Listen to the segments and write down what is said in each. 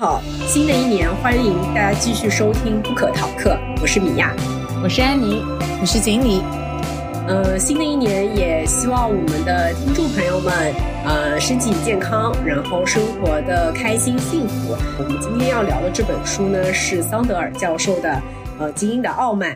好，新的一年欢迎大家继续收听不可逃课，我是米娅，我是安妮，我是锦鲤。呃，新的一年也希望我们的听众朋友们，呃，身体健康，然后生活的开心幸福。我们今天要聊的这本书呢，是桑德尔教授的《呃精英的傲慢》。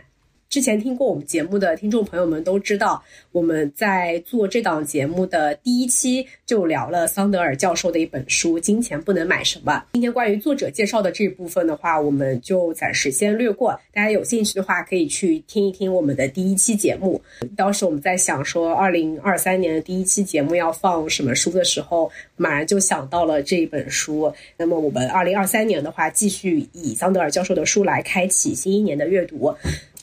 之前听过我们节目的听众朋友们都知道，我们在做这档节目的第一期就聊了桑德尔教授的一本书《金钱不能买什么》。今天关于作者介绍的这部分的话，我们就暂时先略过。大家有兴趣的话，可以去听一听我们的第一期节目。当时我们在想说，二零二三年的第一期节目要放什么书的时候，马上就想到了这一本书。那么我们二零二三年的话，继续以桑德尔教授的书来开启新一年的阅读。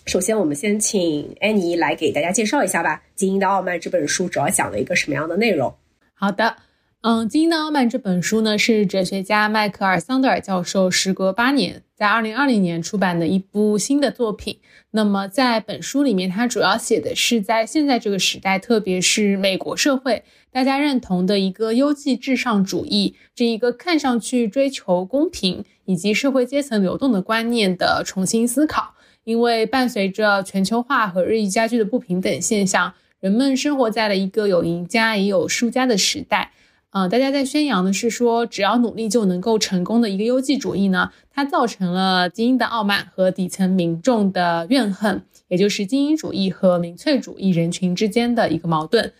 首先，我们先请安妮来给大家介绍一下吧，《精英的傲慢》这本书主要讲了一个什么样的内容？好的，嗯，《精英的傲慢》这本书呢，是哲学家迈克尔·桑德尔教授时隔八年，在二零二零年出版的一部新的作品。那么，在本书里面，他主要写的是在现在这个时代，特别是美国社会，大家认同的一个优绩至上主义，这一个看上去追求公平以及社会阶层流动的观念的重新思考。因为伴随着全球化和日益加剧的不平等现象，人们生活在了一个有赢家也有输家的时代。嗯，大家在宣扬的是说，只要努力就能够成功的一个优绩主义呢，它造成了精英的傲慢和底层民众的怨恨，也就是精英主义和民粹主义人群之间的一个矛盾。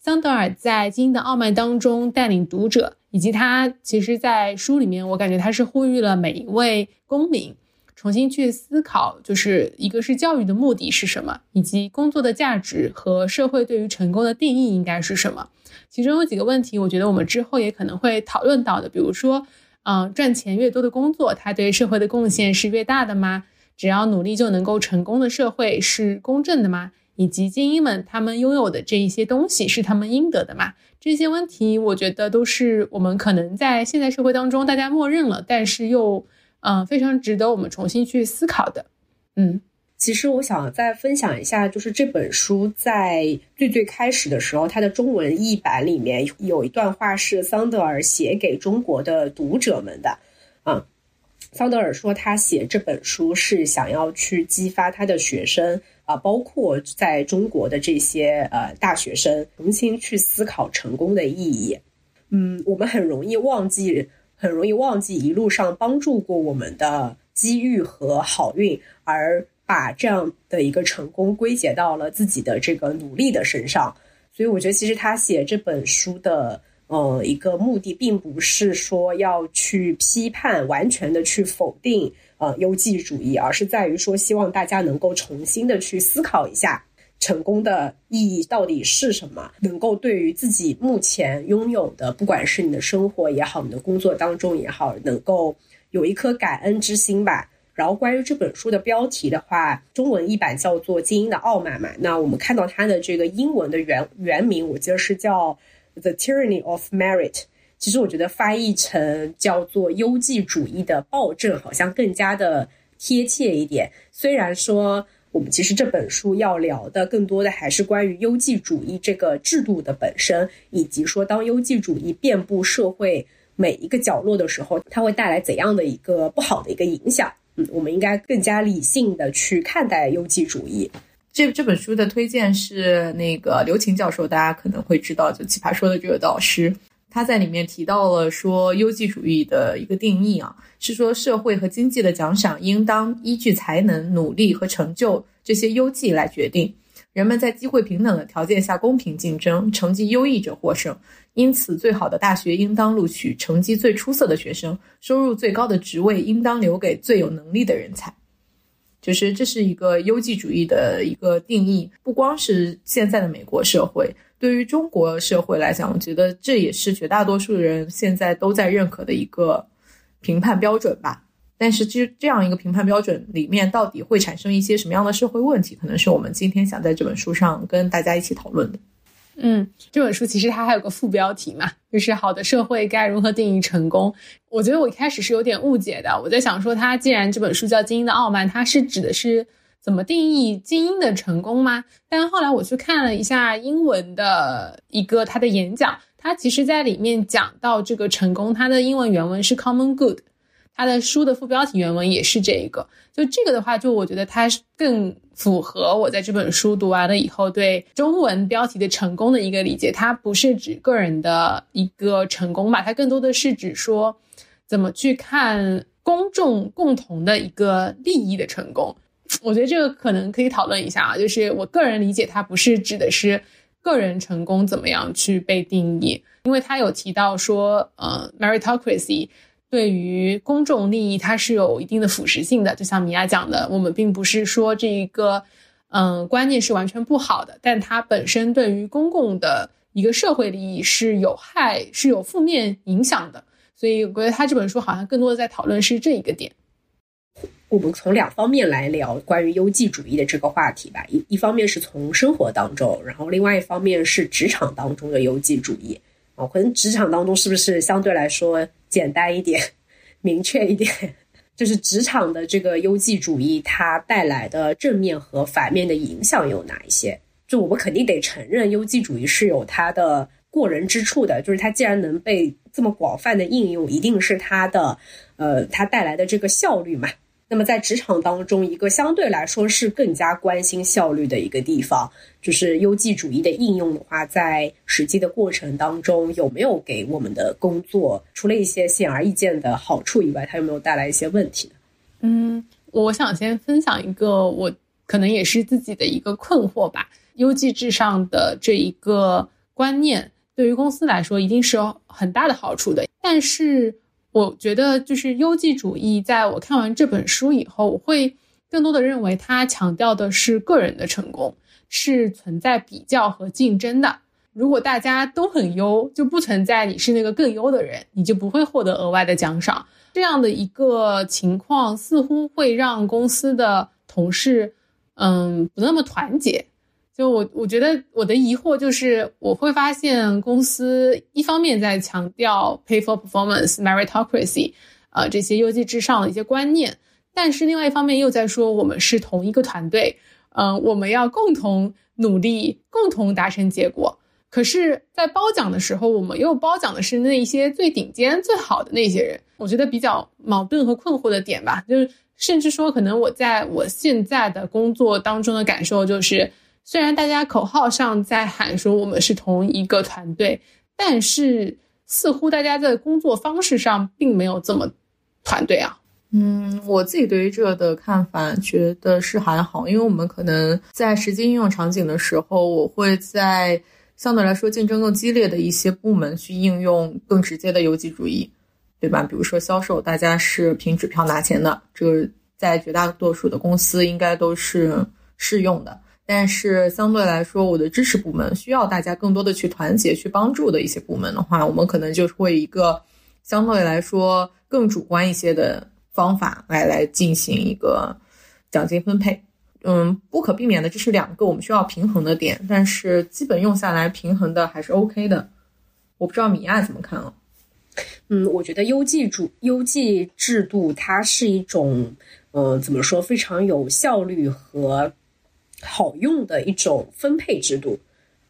桑德尔在《精英的傲慢》当中带领读者，以及他其实，在书里面，我感觉他是呼吁了每一位公民。重新去思考，就是一个是教育的目的是什么，以及工作的价值和社会对于成功的定义应该是什么。其中有几个问题，我觉得我们之后也可能会讨论到的，比如说，嗯，赚钱越多的工作，它对社会的贡献是越大的吗？只要努力就能够成功的社会是公正的吗？以及精英们他们拥有的这一些东西是他们应得的吗？这些问题，我觉得都是我们可能在现在社会当中大家默认了，但是又。嗯，非常值得我们重新去思考的。嗯，其实我想再分享一下，就是这本书在最最开始的时候，它的中文译版里面有一段话是桑德尔写给中国的读者们的。啊，桑德尔说他写这本书是想要去激发他的学生啊，包括在中国的这些呃大学生，重新去思考成功的意义。嗯，我们很容易忘记。很容易忘记一路上帮助过我们的机遇和好运，而把这样的一个成功归结到了自己的这个努力的身上。所以，我觉得其实他写这本书的呃一个目的，并不是说要去批判、完全的去否定呃优绩主义，而是在于说希望大家能够重新的去思考一下。成功的意义到底是什么？能够对于自己目前拥有的，不管是你的生活也好，你的工作当中也好，能够有一颗感恩之心吧。然后关于这本书的标题的话，中文译版叫做《精英的傲慢》嘛。那我们看到它的这个英文的原原名，我记得是叫《The Tyranny of Merit》。其实我觉得翻译成叫做“优绩主义的暴政”好像更加的贴切一点。虽然说。我们其实这本书要聊的更多的还是关于优绩主义这个制度的本身，以及说当优绩主义遍布社会每一个角落的时候，它会带来怎样的一个不好的一个影响。嗯，我们应该更加理性的去看待优绩主义。这这本书的推荐是那个刘琴教授，大家可能会知道，就奇葩说的这个导师。他在里面提到了说，优绩主义的一个定义啊，是说社会和经济的奖赏应当依据才能、努力和成就这些优绩来决定。人们在机会平等的条件下公平竞争，成绩优异者获胜。因此，最好的大学应当录取成绩最出色的学生，收入最高的职位应当留给最有能力的人才。就是这是一个优绩主义的一个定义，不光是现在的美国社会。对于中国社会来讲，我觉得这也是绝大多数人现在都在认可的一个评判标准吧。但是，这这样一个评判标准里面，到底会产生一些什么样的社会问题，可能是我们今天想在这本书上跟大家一起讨论的。嗯，这本书其实它还有个副标题嘛，就是“好的社会该如何定义成功”。我觉得我一开始是有点误解的，我在想说，它既然这本书叫《精英的傲慢》，它是指的是。怎么定义精英的成功吗？但后来我去看了一下英文的一个他的演讲，他其实在里面讲到这个成功，他的英文原文是 common good，他的书的副标题原文也是这一个。就这个的话，就我觉得它更符合我在这本书读完了以后对中文标题的成功的一个理解。它不是指个人的一个成功吧，它更多的是指说怎么去看公众共同的一个利益的成功。我觉得这个可能可以讨论一下啊，就是我个人理解，它不是指的是个人成功怎么样去被定义，因为他有提到说，呃，meritocracy 对于公众利益它是有一定的腐蚀性的，就像米娅讲的，我们并不是说这一个，嗯，观念是完全不好的，但它本身对于公共的一个社会利益是有害、是有负面影响的，所以我觉得他这本书好像更多的在讨论是这一个点。我们从两方面来聊关于优绩主义的这个话题吧。一一方面是从生活当中，然后另外一方面是职场当中的优绩主义啊。可能职场当中是不是相对来说简单一点、明确一点？就是职场的这个优绩主义，它带来的正面和反面的影响有哪一些？就我们肯定得承认，优绩主义是有它的过人之处的。就是它既然能被这么广泛的应用，一定是它的呃，它带来的这个效率嘛。那么在职场当中，一个相对来说是更加关心效率的一个地方，就是优绩主义的应用的话，在实际的过程当中，有没有给我们的工作除了一些显而易见的好处以外，它有没有带来一些问题呢？嗯，我想先分享一个我可能也是自己的一个困惑吧。优绩至上的这一个观念，对于公司来说一定是有很大的好处的，但是。我觉得就是优绩主义，在我看完这本书以后，我会更多的认为它强调的是个人的成功，是存在比较和竞争的。如果大家都很优，就不存在你是那个更优的人，你就不会获得额外的奖赏。这样的一个情况似乎会让公司的同事，嗯，不那么团结。就我，我觉得我的疑惑就是，我会发现公司一方面在强调 pay for performance、meritocracy，呃，这些优绩至上的一些观念，但是另外一方面又在说我们是同一个团队，嗯，我们要共同努力，共同达成结果。可是，在褒奖的时候，我们又褒奖的是那一些最顶尖、最好的那些人。我觉得比较矛盾和困惑的点吧，就是甚至说，可能我在我现在的工作当中的感受就是。虽然大家口号上在喊说我们是同一个团队，但是似乎大家在工作方式上并没有这么团队啊。嗯，我自己对于这个的看法，觉得是还好，因为我们可能在实际应用场景的时候，我会在相对来说竞争更激烈的一些部门去应用更直接的游击主义，对吧？比如说销售，大家是凭指标拿钱的，这个在绝大多数的公司应该都是适用的。但是相对来说，我的支持部门需要大家更多的去团结、去帮助的一些部门的话，我们可能就会一个相对来说更主观一些的方法来来进行一个奖金分配。嗯，不可避免的，这是两个我们需要平衡的点，但是基本用下来平衡的还是 OK 的。我不知道米娅怎么看啊？嗯，我觉得优绩主优绩制度它是一种，嗯，怎么说，非常有效率和。好用的一种分配制度，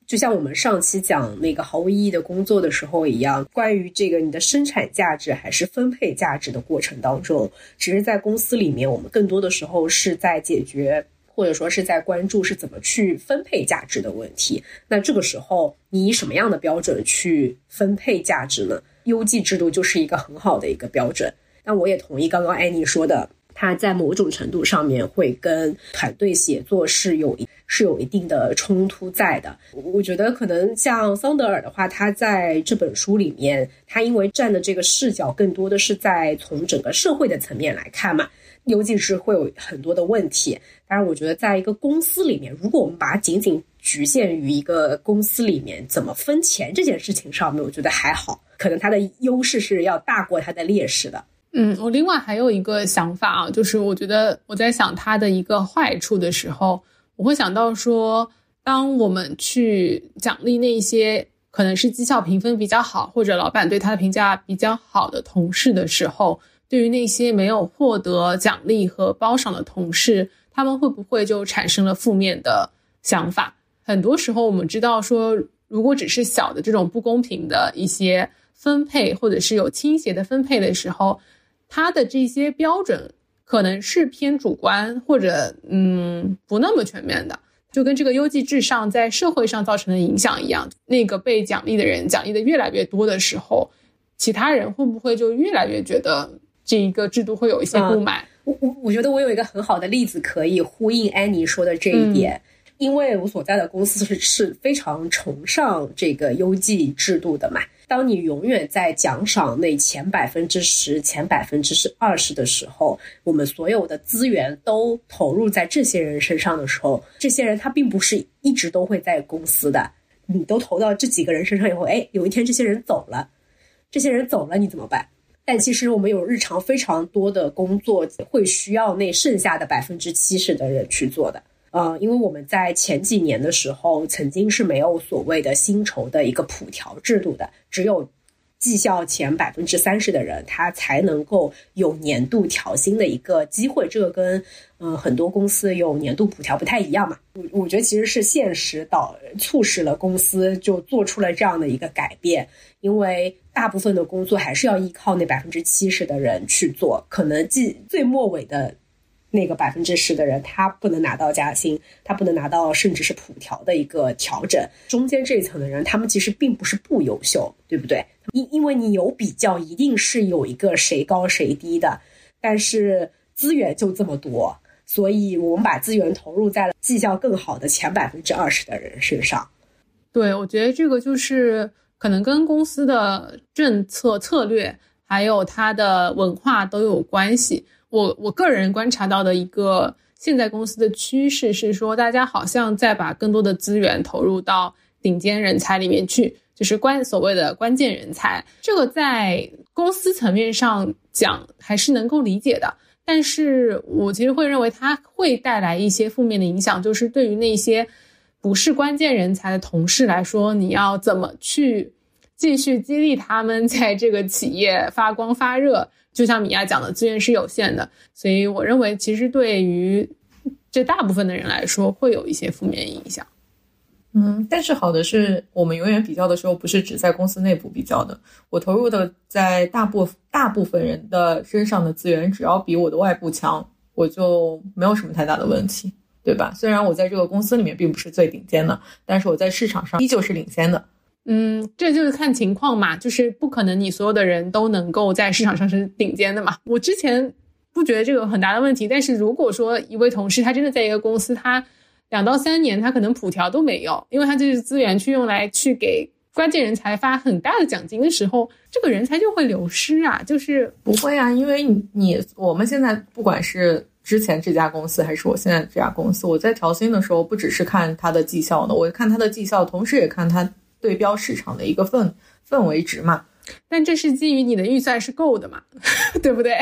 就像我们上期讲那个毫无意义的工作的时候一样，关于这个你的生产价值还是分配价值的过程当中，其实，在公司里面，我们更多的时候是在解决或者说是在关注是怎么去分配价值的问题。那这个时候，你以什么样的标准去分配价值呢？优绩制度就是一个很好的一个标准。那我也同意刚刚安妮说的。它在某种程度上面会跟团队协作是有是有一定的冲突在的。我觉得可能像桑德尔的话，他在这本书里面，他因为站的这个视角更多的是在从整个社会的层面来看嘛，尤其是会有很多的问题。当然，我觉得在一个公司里面，如果我们把它仅仅局限于一个公司里面怎么分钱这件事情上面，我觉得还好，可能它的优势是要大过它的劣势的。嗯，我另外还有一个想法啊，就是我觉得我在想它的一个坏处的时候，我会想到说，当我们去奖励那些可能是绩效评分比较好，或者老板对他的评价比较好的同事的时候，对于那些没有获得奖励和褒赏的同事，他们会不会就产生了负面的想法？很多时候我们知道说，如果只是小的这种不公平的一些分配，或者是有倾斜的分配的时候。它的这些标准可能是偏主观或者嗯不那么全面的，就跟这个优绩至上在社会上造成的影响一样。那个被奖励的人奖励的越来越多的时候，其他人会不会就越来越觉得这一个制度会有一些不满？我我我觉得我有一个很好的例子可以呼应安妮说的这一点。因为我所在的公司是是非常崇尚这个优绩制度的嘛。当你永远在奖赏那前百分之十、前百分之是二十的时候，我们所有的资源都投入在这些人身上的时候，这些人他并不是一直都会在公司的。你都投到这几个人身上以后，哎，有一天这些人走了，这些人走了你怎么办？但其实我们有日常非常多的工作会需要那剩下的百分之七十的人去做的。呃，因为我们在前几年的时候，曾经是没有所谓的薪酬的一个普调制度的，只有绩效前百分之三十的人，他才能够有年度调薪的一个机会。这个跟嗯很多公司有年度普调不太一样嘛。我我觉得其实是现实导促使了公司就做出了这样的一个改变，因为大部分的工作还是要依靠那百分之七十的人去做，可能最最末尾的。那个百分之十的人，他不能拿到加薪，他不能拿到甚至是普调的一个调整。中间这一层的人，他们其实并不是不优秀，对不对？因因为你有比较，一定是有一个谁高谁低的。但是资源就这么多，所以我们把资源投入在了绩效更好的前百分之二十的人身上。对，我觉得这个就是可能跟公司的政策策略还有它的文化都有关系。我我个人观察到的一个现在公司的趋势是说，大家好像在把更多的资源投入到顶尖人才里面去，就是关所谓的关键人才。这个在公司层面上讲还是能够理解的，但是我其实会认为它会带来一些负面的影响，就是对于那些不是关键人才的同事来说，你要怎么去继续激励他们在这个企业发光发热？就像米娅讲的，资源是有限的，所以我认为其实对于这大部分的人来说，会有一些负面影响。嗯，但是好的是我们永远比较的时候，不是只在公司内部比较的。我投入的在大部大部分人的身上的资源，只要比我的外部强，我就没有什么太大的问题，对吧？虽然我在这个公司里面并不是最顶尖的，但是我在市场上依旧是领先的。嗯，这就是看情况嘛，就是不可能你所有的人都能够在市场上是顶尖的嘛。我之前不觉得这个有很大的问题，但是如果说一位同事他真的在一个公司，他两到三年他可能普调都没有，因为他这是资源去用来去给关键人才发很大的奖金的时候，这个人才就会流失啊。就是不会啊，因为你你我们现在不管是之前这家公司还是我现在这家公司，我在调薪的时候不只是看他的绩效呢，我看他的绩效，同时也看他。对标市场的一个氛氛围值嘛，但这是基于你的预算是够的嘛，对不对？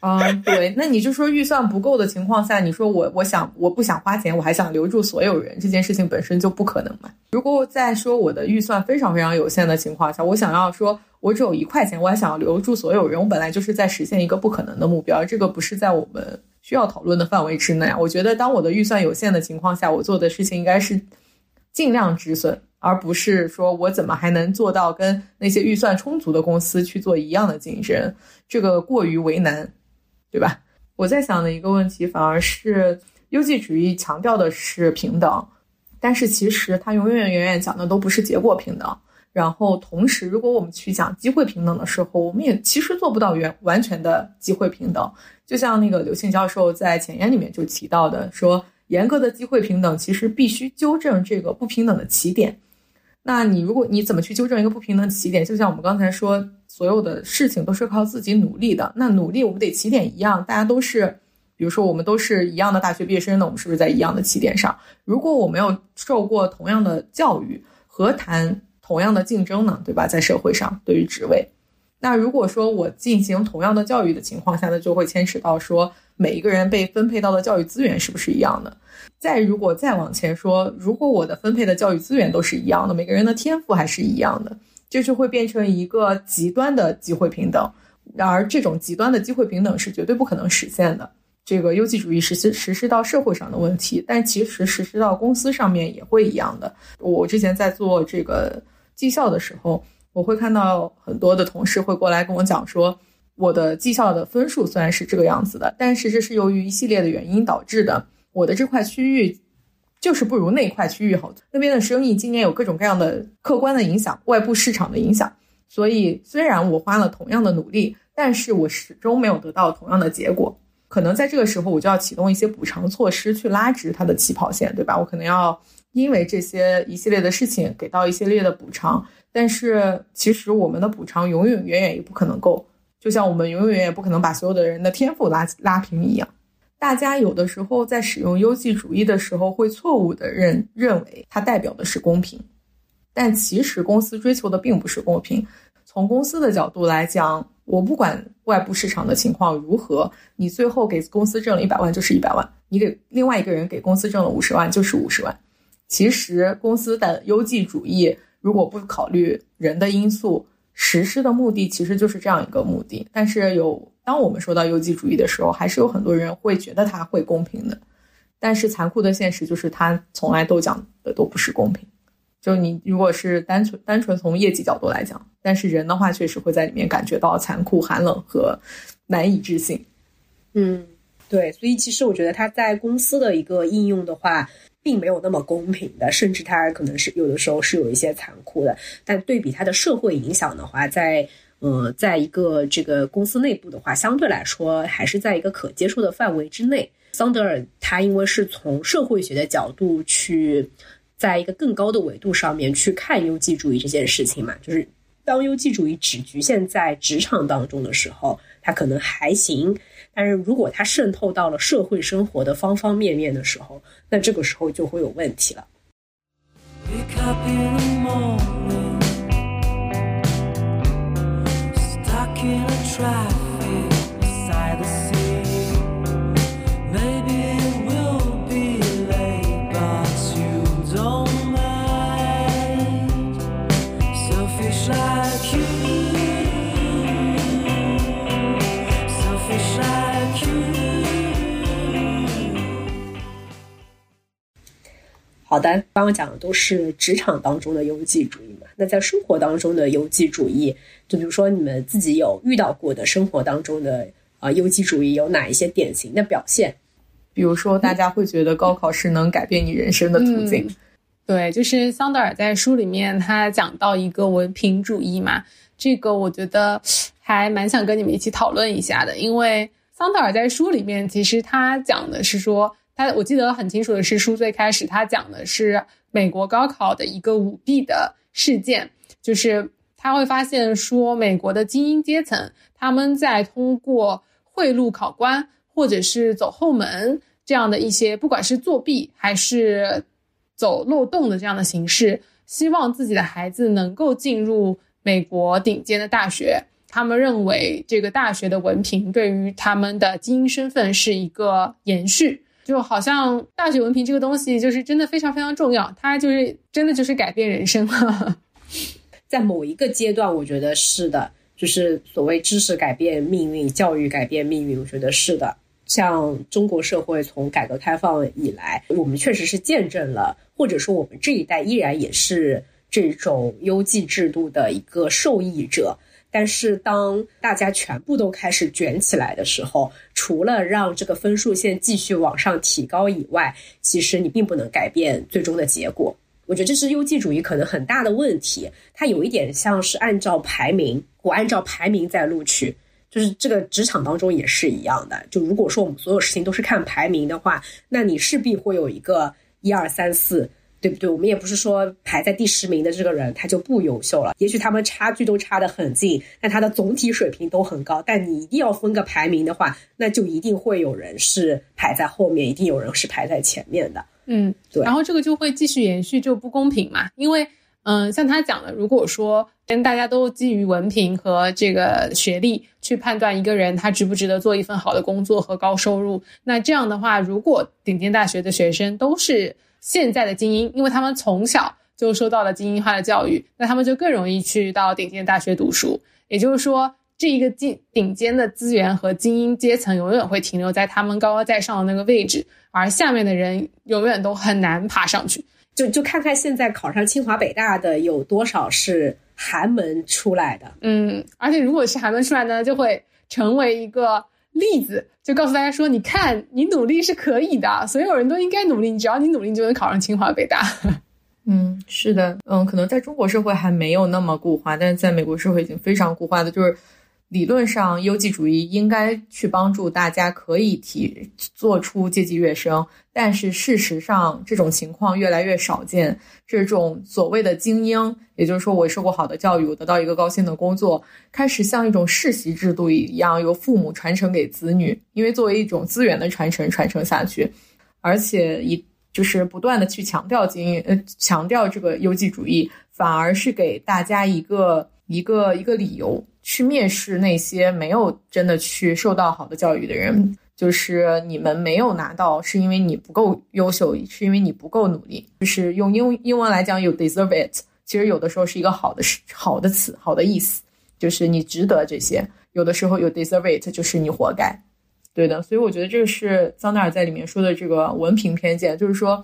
啊，对，那你就说预算不够的情况下，你说我我想我不想花钱，我还想留住所有人，这件事情本身就不可能嘛。如果在说我的预算非常非常有限的情况下，我想要说我只有一块钱，我还想要留住所有人，我本来就是在实现一个不可能的目标，这个不是在我们需要讨论的范围之内。我觉得当我的预算有限的情况下，我做的事情应该是尽量止损。而不是说我怎么还能做到跟那些预算充足的公司去做一样的竞争，这个过于为难，对吧？我在想的一个问题，反而是优绩主义强调的是平等，但是其实它永远远远讲的都不是结果平等。然后同时，如果我们去讲机会平等的时候，我们也其实做不到完完全的机会平等。就像那个刘庆教授在前言里面就提到的，说严格的机会平等其实必须纠正这个不平等的起点。那你如果你怎么去纠正一个不平等的起点？就像我们刚才说，所有的事情都是靠自己努力的。那努力，我们得起点一样，大家都是，比如说我们都是一样的大学毕业生，那我们是不是在一样的起点上？如果我没有受过同样的教育，何谈同样的竞争呢？对吧？在社会上，对于职位，那如果说我进行同样的教育的情况下呢，就会牵扯到说每一个人被分配到的教育资源是不是一样的？再如果再往前说，如果我的分配的教育资源都是一样的，每个人的天赋还是一样的，这就会变成一个极端的机会平等。然而，这种极端的机会平等是绝对不可能实现的。这个优绩主义实施实施到社会上的问题，但其实实施到公司上面也会一样的。我之前在做这个绩效的时候，我会看到很多的同事会过来跟我讲说。我的绩效的分数虽然是这个样子的，但是这是由于一系列的原因导致的。我的这块区域就是不如那块区域好，那边的生意今年有各种各样的客观的影响，外部市场的影响。所以虽然我花了同样的努力，但是我始终没有得到同样的结果。可能在这个时候，我就要启动一些补偿措施去拉直它的起跑线，对吧？我可能要因为这些一系列的事情给到一系列的补偿，但是其实我们的补偿永远远远也不可能够，就像我们永远远也不可能把所有的人的天赋拉拉平一样。大家有的时候在使用优绩主义的时候，会错误的认认为它代表的是公平，但其实公司追求的并不是公平。从公司的角度来讲，我不管外部市场的情况如何，你最后给公司挣了一百万就是一百万，你给另外一个人给公司挣了五十万就是五十万。其实公司的优绩主义如果不考虑人的因素，实施的目的其实就是这样一个目的。但是有当我们说到优绩主义的时候，还是有很多人会觉得它会公平的，但是残酷的现实就是它从来都讲的都不是公平。就你如果是单纯单纯从业绩角度来讲，但是人的话确实会在里面感觉到残酷、寒冷和难以置信。嗯，对，所以其实我觉得它在公司的一个应用的话，并没有那么公平的，甚至它可能是有的时候是有一些残酷的。但对比它的社会影响的话，在呃，在一个这个公司内部的话，相对来说还是在一个可接受的范围之内。桑德尔他因为是从社会学的角度去。在一个更高的维度上面去看优绩主义这件事情嘛，就是当优绩主义只局限在职场当中的时候，它可能还行；但是如果它渗透到了社会生活的方方面面的时候，那这个时候就会有问题了。好的，刚刚讲的都是职场当中的优绩主义嘛。那在生活当中的优绩主义，就比如说你们自己有遇到过的生活当中的啊优绩主义有哪一些典型的表现？比如说，大家会觉得高考是能改变你人生的途径。对，就是桑德尔在书里面他讲到一个文凭主义嘛，这个我觉得还蛮想跟你们一起讨论一下的，因为桑德尔在书里面其实他讲的是说。他我记得很清楚的是，书最开始他讲的是美国高考的一个舞弊的事件，就是他会发现说，美国的精英阶层他们在通过贿赂考官或者是走后门这样的一些，不管是作弊还是走漏洞的这样的形式，希望自己的孩子能够进入美国顶尖的大学。他们认为这个大学的文凭对于他们的精英身份是一个延续。就好像大学文凭这个东西，就是真的非常非常重要，它就是真的就是改变人生了。在某一个阶段，我觉得是的，就是所谓知识改变命运，教育改变命运，我觉得是的。像中国社会从改革开放以来，我们确实是见证了，或者说我们这一代依然也是这种优绩制度的一个受益者。但是，当大家全部都开始卷起来的时候，除了让这个分数线继续往上提高以外，其实你并不能改变最终的结果。我觉得这是优绩主义可能很大的问题。它有一点像是按照排名，我按照排名在录取，就是这个职场当中也是一样的。就如果说我们所有事情都是看排名的话，那你势必会有一个一二三四。对不对？我们也不是说排在第十名的这个人他就不优秀了，也许他们差距都差得很近，但他的总体水平都很高。但你一定要分个排名的话，那就一定会有人是排在后面，一定有人是排在前面的。嗯，对。然后这个就会继续延续，就不公平嘛。因为，嗯，像他讲的，如果说跟大家都基于文凭和这个学历去判断一个人他值不值得做一份好的工作和高收入，那这样的话，如果顶尖大学的学生都是。现在的精英，因为他们从小就受到了精英化的教育，那他们就更容易去到顶尖大学读书。也就是说，这一个顶顶尖的资源和精英阶层永远会停留在他们高高在上的那个位置，而下面的人永远都很难爬上去。就就看看现在考上清华北大的有多少是寒门出来的。嗯，而且如果是寒门出来呢，就会成为一个例子，就告诉大家说，你看，你努力是可以的，所有人都应该努力，你只要你努力，你就能考上清华北大。嗯，是的，嗯，可能在中国社会还没有那么固化，但是在美国社会已经非常固化的，就是理论上优绩主义应该去帮助大家可以提做出阶级跃升，但是事实上这种情况越来越少见。这种所谓的精英，也就是说我受过好的教育，我得到一个高薪的工作，开始像一种世袭制度一样由父母传承给子女，因为作为一种资源的传承传承下去，而且一。就是不断的去强调精英，呃，强调这个优绩主义，反而是给大家一个一个一个理由去蔑视那些没有真的去受到好的教育的人。就是你们没有拿到，是因为你不够优秀，是因为你不够努力。就是用英英文来讲，有 deserve it，其实有的时候是一个好的好的词，好的意思，就是你值得这些。有的时候有 deserve it，就是你活该。对的，所以我觉得这个是桑德尔在里面说的这个文凭偏见，就是说，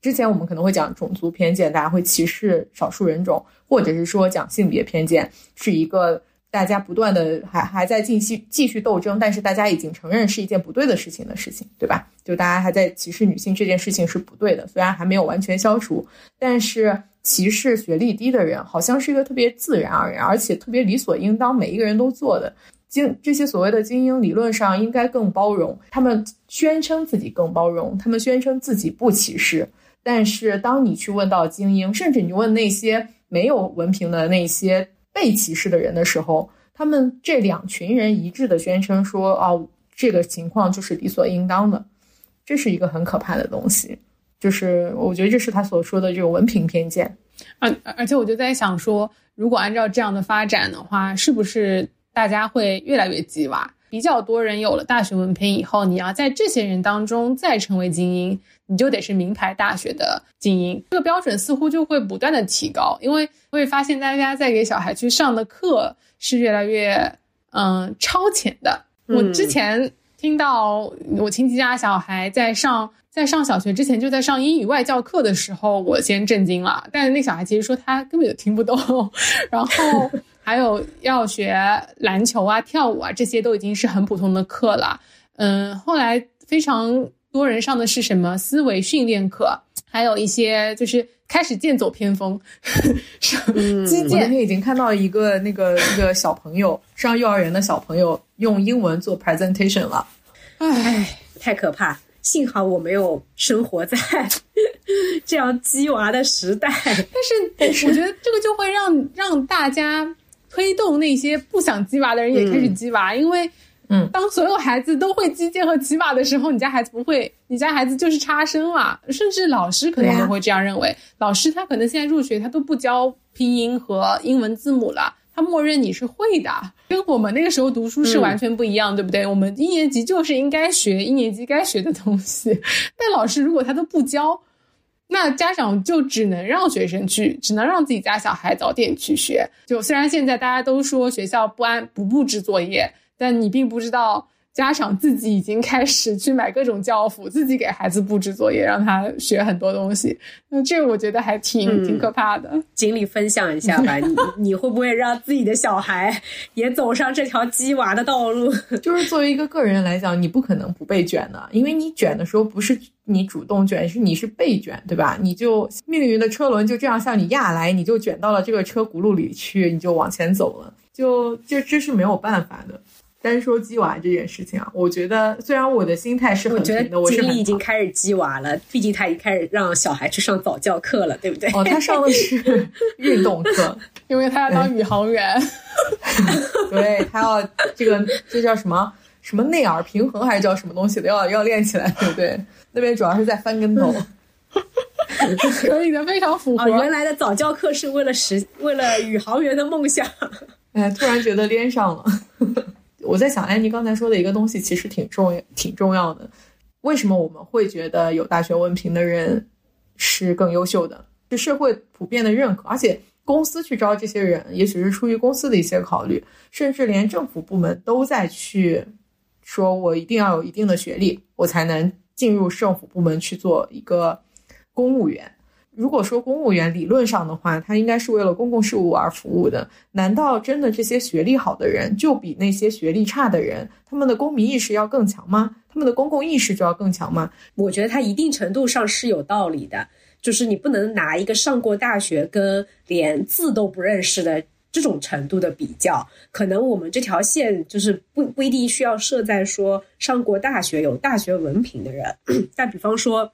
之前我们可能会讲种族偏见，大家会歧视少数人种，或者是说讲性别偏见，是一个大家不断的还还在继续继续斗争，但是大家已经承认是一件不对的事情的事情，对吧？就大家还在歧视女性这件事情是不对的，虽然还没有完全消除，但是歧视学历低的人好像是一个特别自然而然，而且特别理所应当，每一个人都做的。精这些所谓的精英，理论上应该更包容。他们宣称自己更包容，他们宣称自己不歧视。但是，当你去问到精英，甚至你问那些没有文凭的那些被歧视的人的时候，他们这两群人一致的宣称说：“哦，这个情况就是理所应当的。”这是一个很可怕的东西。就是我觉得这是他所说的这种文凭偏见。而而且，我就在想说，如果按照这样的发展的话，是不是？大家会越来越鸡娃，比较多人有了大学文凭以后，你要在这些人当中再成为精英，你就得是名牌大学的精英。这个标准似乎就会不断的提高，因为会发现大家在给小孩去上的课是越来越嗯超前的。我之前听到我亲戚家小孩在上在上小学之前就在上英语外教课的时候，我先震惊了。但是那小孩其实说他根本就听不懂，然后。还有要学篮球啊、跳舞啊，这些都已经是很普通的课了。嗯，后来非常多人上的是什么思维训练课，还有一些就是开始剑走偏锋。嗯，我今天已经看到一个那个那个小朋友上幼儿园的小朋友用英文做 presentation 了。唉，太可怕！幸好我没有生活在 这样鸡娃的时代。但是我觉得这个就会让让大家。推动那些不想鸡娃的人也开始鸡娃，因为，嗯，当所有孩子都会击剑和骑马的时候，你家孩子不会，你家孩子就是差生嘛。甚至老师可能都会这样认为，老师他可能现在入学他都不教拼音和英文字母了，他默认你是会的，跟我们那个时候读书是完全不一样，对不对？我们一年级就是应该学一年级该学的东西，但老师如果他都不教。那家长就只能让学生去，只能让自己家小孩早点去学。就虽然现在大家都说学校不安不布置作业，但你并不知道。家长自己已经开始去买各种教辅，自己给孩子布置作业，让他学很多东西。那这个我觉得还挺挺可怕的。锦鲤分享一下吧，你 你会不会让自己的小孩也走上这条鸡娃的道路？就是作为一个个人来讲，你不可能不被卷的，因为你卷的时候不是你主动卷，是你是被卷，对吧？你就命运的车轮就这样向你压来，你就卷到了这个车轱辘里去，你就往前走了，就这这是没有办法的。单说鸡娃这件事情啊，我觉得虽然我的心态是很平的，我是已经开始鸡娃了，毕竟他已经开始让小孩去上早教课了，对不对？哦，他上的是 运动课，因为他要当宇航员，对他要这个这叫什么什么内耳平衡还是叫什么东西的，要要练起来，对不对？那边主要是在翻跟头，可以的，非常符合。原来的早教课是为了实为了宇航员的梦想，哎，突然觉得连上了。我在想，安妮刚才说的一个东西其实挺重要、挺重要的。为什么我们会觉得有大学文凭的人是更优秀的？是社会普遍的认可，而且公司去招这些人，也许是出于公司的一些考虑，甚至连政府部门都在去说，我一定要有一定的学历，我才能进入政府部门去做一个公务员。如果说公务员理论上的话，他应该是为了公共事务而服务的。难道真的这些学历好的人就比那些学历差的人，他们的公民意识要更强吗？他们的公共意识就要更强吗？我觉得他一定程度上是有道理的，就是你不能拿一个上过大学跟连字都不认识的这种程度的比较。可能我们这条线就是不不一定需要设在说上过大学有大学文凭的人，但比方说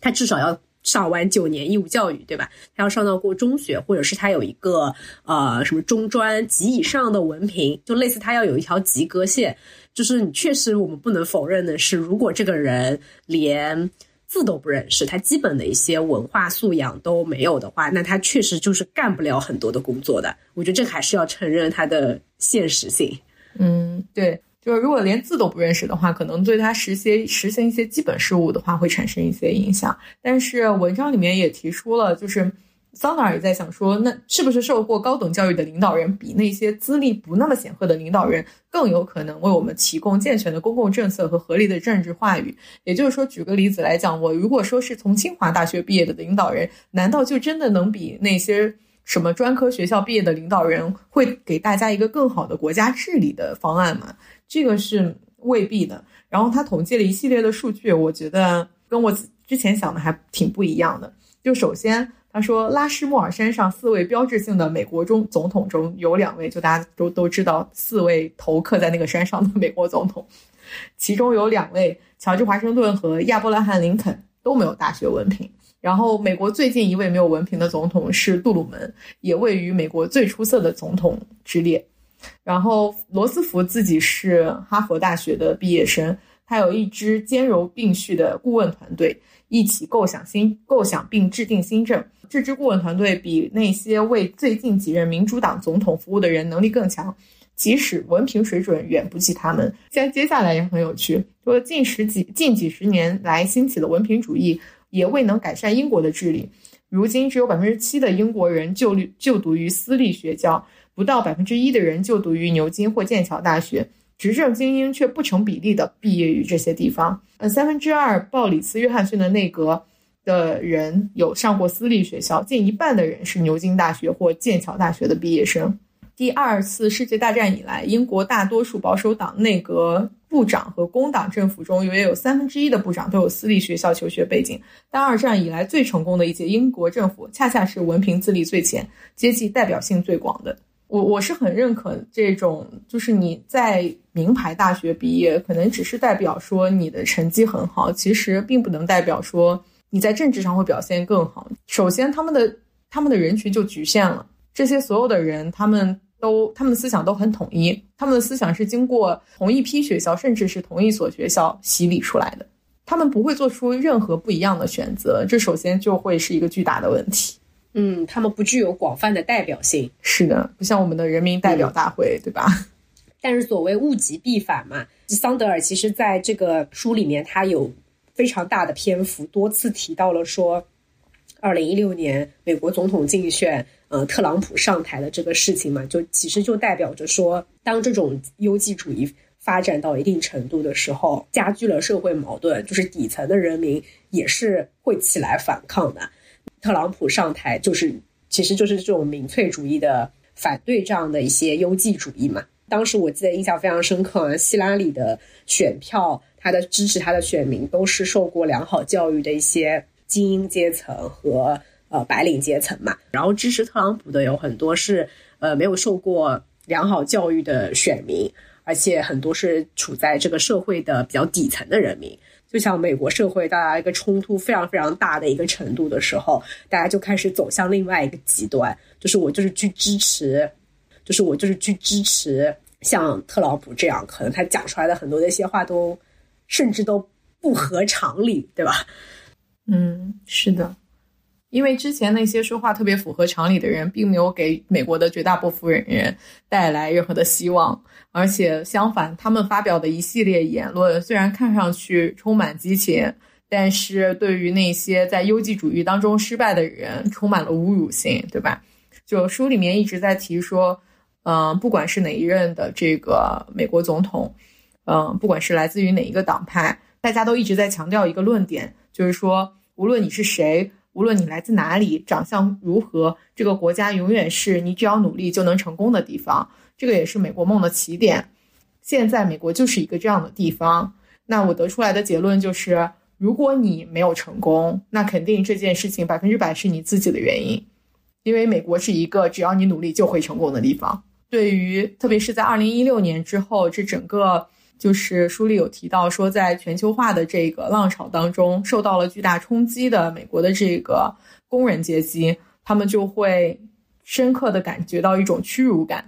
他至少要。上完九年义务教育，对吧？他要上到过中学，或者是他有一个呃什么中专及以上的文凭，就类似他要有一条及格线。就是你确实我们不能否认的是，如果这个人连字都不认识，他基本的一些文化素养都没有的话，那他确实就是干不了很多的工作的。我觉得这还是要承认他的现实性。嗯，对。就是如果连字都不认识的话，可能对他实些实行一些基本事务的话会产生一些影响。但是文章里面也提出了，就是桑德尔也在想说，那是不是受过高等教育的领导人比那些资历不那么显赫的领导人更有可能为我们提供健全的公共政策和合理的政治话语？也就是说，举个例子来讲，我如果说是从清华大学毕业的领导人，难道就真的能比那些什么专科学校毕业的领导人会给大家一个更好的国家治理的方案吗？这个是未必的。然后他统计了一系列的数据，我觉得跟我之前想的还挺不一样的。就首先他说，拉什莫尔山上四位标志性的美国中总统中有两位，就大家都都知道，四位头刻在那个山上的美国总统，其中有两位，乔治华盛顿和亚伯拉罕林肯都没有大学文凭。然后美国最近一位没有文凭的总统是杜鲁门，也位于美国最出色的总统之列。然后罗斯福自己是哈佛大学的毕业生，他有一支兼容并蓄的顾问团队，一起构想新构想并制定新政。这支顾问团队比那些为最近几任民主党总统服务的人能力更强，即使文凭水准远不及他们。现在接下来也很有趣，说近十几近几十年来兴起的文凭主义也未能改善英国的治理，如今只有百分之七的英国人就律就读于私立学校。不到百分之一的人就读于牛津或剑桥大学，执政精英却不成比例的毕业于这些地方。呃，三分之二鲍里斯·约翰逊的内阁的人有上过私立学校，近一半的人是牛津大学或剑桥大学的毕业生。第二次世界大战以来，英国大多数保守党内阁部长和工党政府中，约有三分之一的部长都有私立学校求学背景。但二战以来最成功的一届英国政府，恰恰是文凭资历最浅、阶级代表性最广的。我我是很认可这种，就是你在名牌大学毕业，可能只是代表说你的成绩很好，其实并不能代表说你在政治上会表现更好。首先，他们的他们的人群就局限了，这些所有的人，他们都他们的思想都很统一，他们的思想是经过同一批学校，甚至是同一所学校洗礼出来的，他们不会做出任何不一样的选择，这首先就会是一个巨大的问题。嗯，他们不具有广泛的代表性。是的，不像我们的人民代表大会，对吧？但是所谓物极必反嘛，桑德尔其实在这个书里面，他有非常大的篇幅，多次提到了说，二零一六年美国总统竞选，呃，特朗普上台的这个事情嘛，就其实就代表着说，当这种优绩主义发展到一定程度的时候，加剧了社会矛盾，就是底层的人民也是会起来反抗的。特朗普上台就是，其实就是这种民粹主义的反对这样的一些优绩主义嘛。当时我记得印象非常深刻，希拉里的选票，他的支持他的选民都是受过良好教育的一些精英阶层和呃白领阶层嘛。然后支持特朗普的有很多是呃没有受过良好教育的选民，而且很多是处在这个社会的比较底层的人民。就像美国社会到达一个冲突非常非常大的一个程度的时候，大家就开始走向另外一个极端，就是我就是去支持，就是我就是去支持像特朗普这样，可能他讲出来的很多那些话都甚至都不合常理，对吧？嗯，是的。因为之前那些说话特别符合常理的人，并没有给美国的绝大部分人带来任何的希望，而且相反，他们发表的一系列言论虽然看上去充满激情，但是对于那些在优绩主义当中失败的人，充满了侮辱性，对吧？就书里面一直在提说，嗯，不管是哪一任的这个美国总统，嗯，不管是来自于哪一个党派，大家都一直在强调一个论点，就是说，无论你是谁。无论你来自哪里，长相如何，这个国家永远是你只要努力就能成功的地方。这个也是美国梦的起点。现在美国就是一个这样的地方。那我得出来的结论就是，如果你没有成功，那肯定这件事情百分之百是你自己的原因。因为美国是一个只要你努力就会成功的地方。对于特别是在二零一六年之后，这整个。就是书里有提到说，在全球化的这个浪潮当中，受到了巨大冲击的美国的这个工人阶级，他们就会深刻的感觉到一种屈辱感，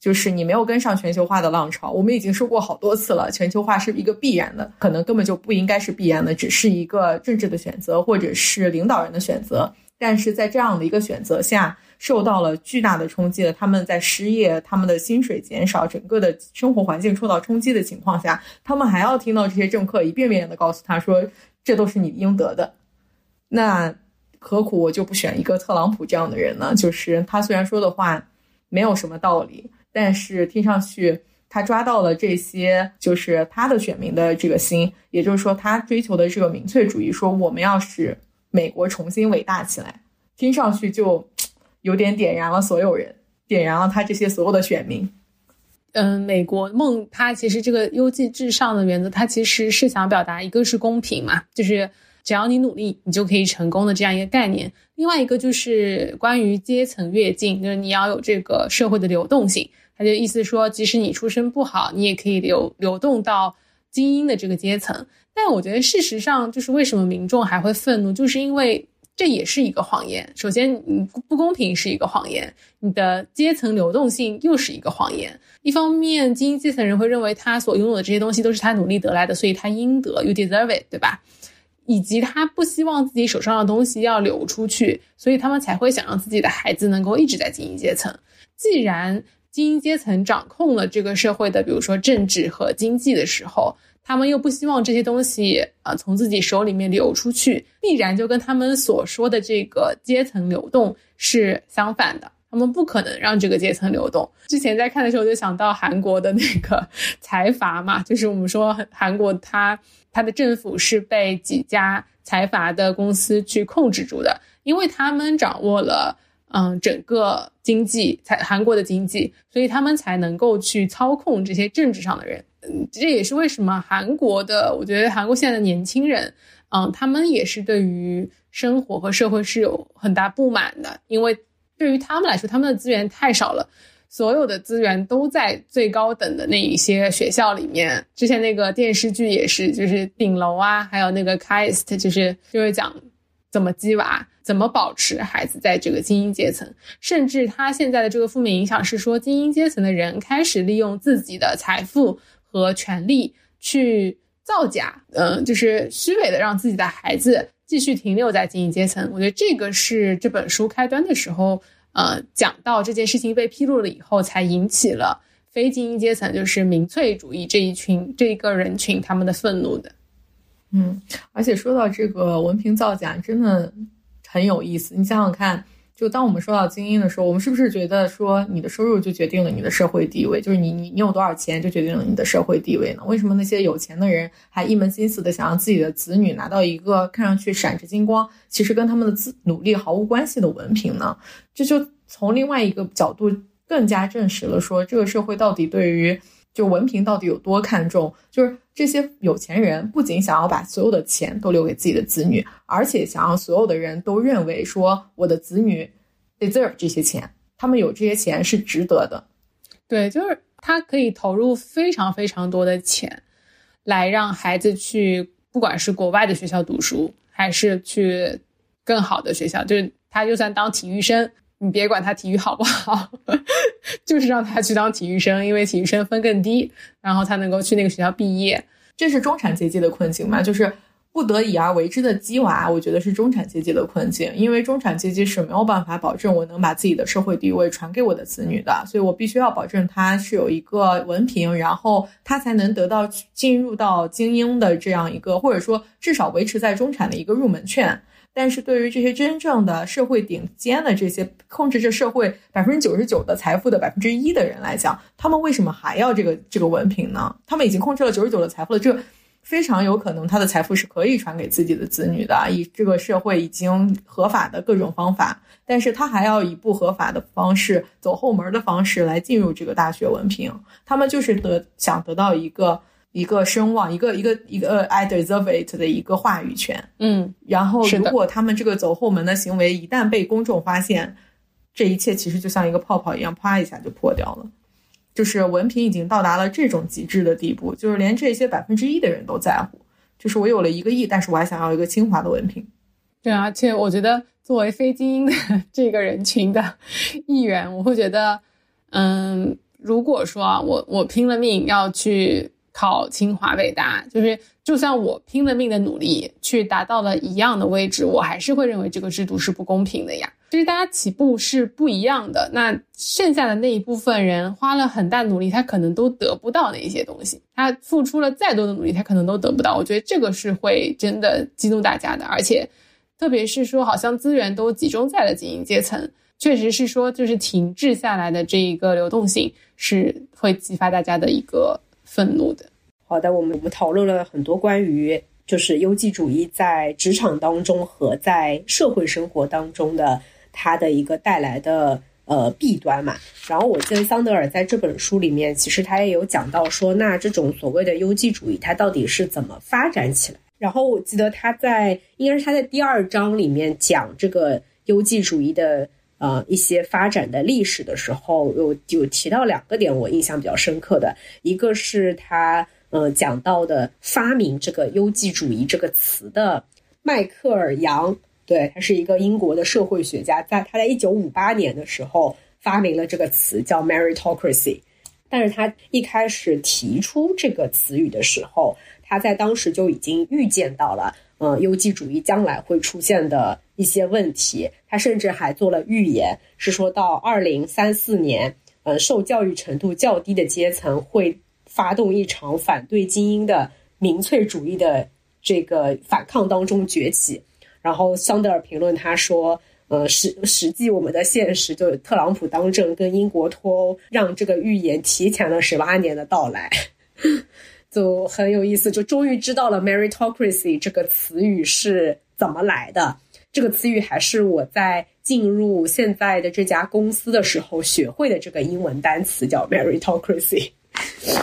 就是你没有跟上全球化的浪潮。我们已经说过好多次了，全球化是一个必然的，可能根本就不应该是必然的，只是一个政治的选择或者是领导人的选择。但是在这样的一个选择下。受到了巨大的冲击的，他们在失业，他们的薪水减少，整个的生活环境受到冲击的情况下，他们还要听到这些政客一遍遍的告诉他说，这都是你应得的。那何苦我就不选一个特朗普这样的人呢？就是他虽然说的话没有什么道理，但是听上去他抓到了这些，就是他的选民的这个心，也就是说他追求的这个民粹主义，说我们要使美国重新伟大起来，听上去就。有点点燃了所有人，点燃了他这些所有的选民。嗯，美国梦，它其实这个优绩至上的原则，它其实是想表达一个是公平嘛，就是只要你努力，你就可以成功的这样一个概念。另外一个就是关于阶层跃进，就是你要有这个社会的流动性。他就意思说，即使你出身不好，你也可以流流动到精英的这个阶层。但我觉得事实上，就是为什么民众还会愤怒，就是因为。这也是一个谎言。首先，你不公平是一个谎言，你的阶层流动性又是一个谎言。一方面，精英阶层人会认为他所拥有的这些东西都是他努力得来的，所以他应得，you deserve it，对吧？以及他不希望自己手上的东西要流出去，所以他们才会想让自己的孩子能够一直在精英阶层。既然精英阶层掌控了这个社会的，比如说政治和经济的时候，他们又不希望这些东西啊从自己手里面流出去，必然就跟他们所说的这个阶层流动是相反的。他们不可能让这个阶层流动。之前在看的时候就想到韩国的那个 财阀嘛，就是我们说韩国它它的政府是被几家财阀的公司去控制住的，因为他们掌握了嗯整个经济，才韩国的经济，所以他们才能够去操控这些政治上的人。这也是为什么韩国的，我觉得韩国现在的年轻人，嗯，他们也是对于生活和社会是有很大不满的，因为对于他们来说，他们的资源太少了，所有的资源都在最高等的那一些学校里面。之前那个电视剧也是，就是顶楼啊，还有那个 Kist，就是就是讲怎么鸡娃，怎么保持孩子在这个精英阶层，甚至他现在的这个负面影响是说，精英阶层的人开始利用自己的财富。和权力去造假，嗯，就是虚伪的让自己的孩子继续停留在精英阶层。我觉得这个是这本书开端的时候，呃，讲到这件事情被披露了以后，才引起了非精英阶层，就是民粹主义这一群这一个人群他们的愤怒的。嗯，而且说到这个文凭造假，真的很有意思。你想想看。就当我们说到精英的时候，我们是不是觉得说你的收入就决定了你的社会地位？就是你你你有多少钱就决定了你的社会地位呢？为什么那些有钱的人还一门心思的想让自己的子女拿到一个看上去闪着金光，其实跟他们的自努力毫无关系的文凭呢？这就从另外一个角度更加证实了说这个社会到底对于就文凭到底有多看重？就是这些有钱人不仅想要把所有的钱都留给自己的子女，而且想要所有的人都认为说我的子女 deserve 这些钱，他们有这些钱是值得的。对，就是他可以投入非常非常多的钱，来让孩子去，不管是国外的学校读书，还是去更好的学校，就是他就算当体育生。你别管他体育好不好，就是让他去当体育生，因为体育生分更低，然后他能够去那个学校毕业。这是中产阶级的困境嘛？就是不得已而为之的鸡娃，我觉得是中产阶级的困境。因为中产阶级是没有办法保证我能把自己的社会地位传给我的子女的，所以我必须要保证他是有一个文凭，然后他才能得到进入到精英的这样一个，或者说至少维持在中产的一个入门券。但是对于这些真正的社会顶尖的这些控制着社会百分之九十九的财富的百分之一的人来讲，他们为什么还要这个这个文凭呢？他们已经控制了九十九的财富了，这非常有可能他的财富是可以传给自己的子女的，以这个社会已经合法的各种方法，但是他还要以不合法的方式走后门的方式来进入这个大学文凭。他们就是得想得到一个一个声望，一个一个一个 I deserve it 的一个话语权。嗯，然后如果他们这个走后门的行为一旦被公众发现，这一切其实就像一个泡泡一样，啪一下就破掉了。就是文凭已经到达了这种极致的地步，就是连这些百分之一的人都在乎。就是我有了一个亿，但是我还想要一个清华的文凭。对，而且我觉得作为非精英的这个人群的一员，我会觉得，嗯，如果说啊，我我拼了命要去考清华北大，就是就算我拼了命的努力去达到了一样的位置，我还是会认为这个制度是不公平的呀。就是大家起步是不一样的，那剩下的那一部分人花了很大努力，他可能都得不到那一些东西。他付出了再多的努力，他可能都得不到。我觉得这个是会真的激怒大家的，而且特别是说，好像资源都集中在了精英阶层，确实是说，就是停滞下来的这一个流动性是会激发大家的一个愤怒的。好的，我们我们讨论了很多关于就是优绩主义在职场当中和在社会生活当中的。它的一个带来的呃弊端嘛，然后我记得桑德尔在这本书里面，其实他也有讲到说，那这种所谓的优绩主义，它到底是怎么发展起来？然后我记得他在应该是他在第二章里面讲这个优绩主义的呃一些发展的历史的时候，有有提到两个点，我印象比较深刻的，一个是他呃讲到的发明这个优绩主义这个词的迈克尔杨。对他是一个英国的社会学家，在他在一九五八年的时候发明了这个词叫 meritocracy，但是他一开始提出这个词语的时候，他在当时就已经预见到了，呃，优绩主义将来会出现的一些问题。他甚至还做了预言，是说到二零三四年，呃，受教育程度较低的阶层会发动一场反对精英的民粹主义的这个反抗当中崛起。然后桑德尔评论他说：“呃，实实际我们的现实就特朗普当政跟英国脱欧，让这个预言提前了十八年的到来，就很有意思。就终于知道了 meritocracy 这个词语是怎么来的。这个词语还是我在进入现在的这家公司的时候学会的这个英文单词，叫 meritocracy。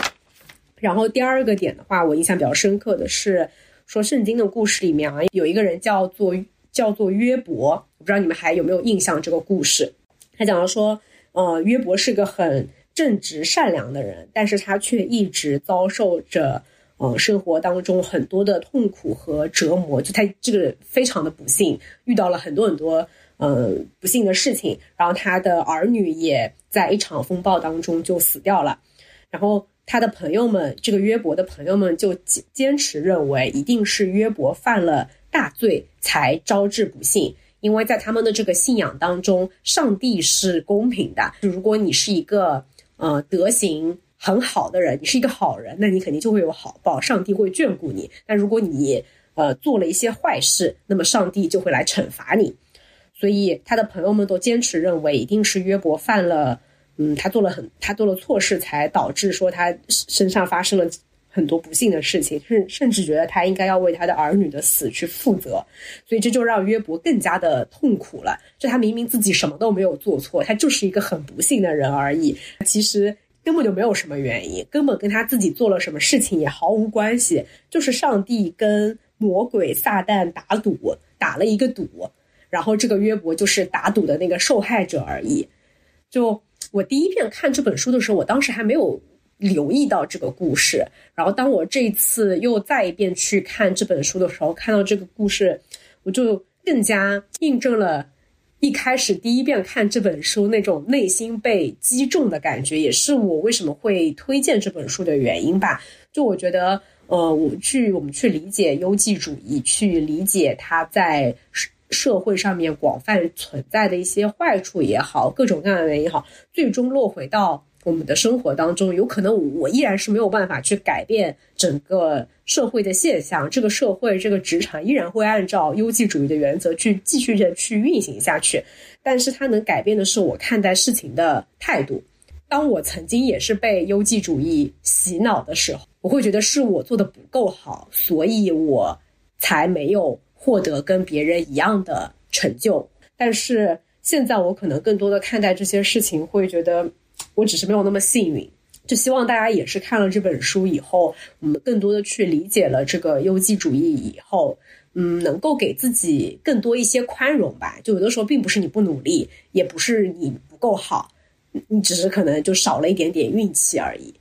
然后第二个点的话，我印象比较深刻的是。”说圣经的故事里面啊，有一个人叫做叫做约伯，我不知道你们还有没有印象这个故事。他讲到说，呃，约伯是个很正直善良的人，但是他却一直遭受着呃生活当中很多的痛苦和折磨。就他这个非常的不幸，遇到了很多很多呃不幸的事情，然后他的儿女也在一场风暴当中就死掉了，然后。他的朋友们，这个约伯的朋友们就坚坚持认为，一定是约伯犯了大罪才招致不幸，因为在他们的这个信仰当中，上帝是公平的。如果你是一个呃德行很好的人，你是一个好人，那你肯定就会有好报，上帝会眷顾你。但如果你呃做了一些坏事，那么上帝就会来惩罚你。所以他的朋友们都坚持认为，一定是约伯犯了。嗯，他做了很，他做了错事，才导致说他身上发生了很多不幸的事情，甚甚至觉得他应该要为他的儿女的死去负责，所以这就让约伯更加的痛苦了。就他明明自己什么都没有做错，他就是一个很不幸的人而已，其实根本就没有什么原因，根本跟他自己做了什么事情也毫无关系，就是上帝跟魔鬼撒旦打赌，打了一个赌，然后这个约伯就是打赌的那个受害者而已，就。我第一遍看这本书的时候，我当时还没有留意到这个故事。然后，当我这一次又再一遍去看这本书的时候，看到这个故事，我就更加印证了一开始第一遍看这本书那种内心被击中的感觉，也是我为什么会推荐这本书的原因吧。就我觉得，呃，我去我们去理解优绩主义，去理解它在。社会上面广泛存在的一些坏处也好，各种各样的原因也好，最终落回到我们的生活当中，有可能我依然是没有办法去改变整个社会的现象，这个社会这个职场依然会按照优绩主义的原则去继续着去运行下去，但是它能改变的是我看待事情的态度。当我曾经也是被优绩主义洗脑的时候。我会觉得是我做的不够好，所以我才没有获得跟别人一样的成就。但是现在我可能更多的看待这些事情，会觉得我只是没有那么幸运。就希望大家也是看了这本书以后，我们更多的去理解了这个优绩主义以后，嗯，能够给自己更多一些宽容吧。就有的时候并不是你不努力，也不是你不够好，你只是可能就少了一点点运气而已。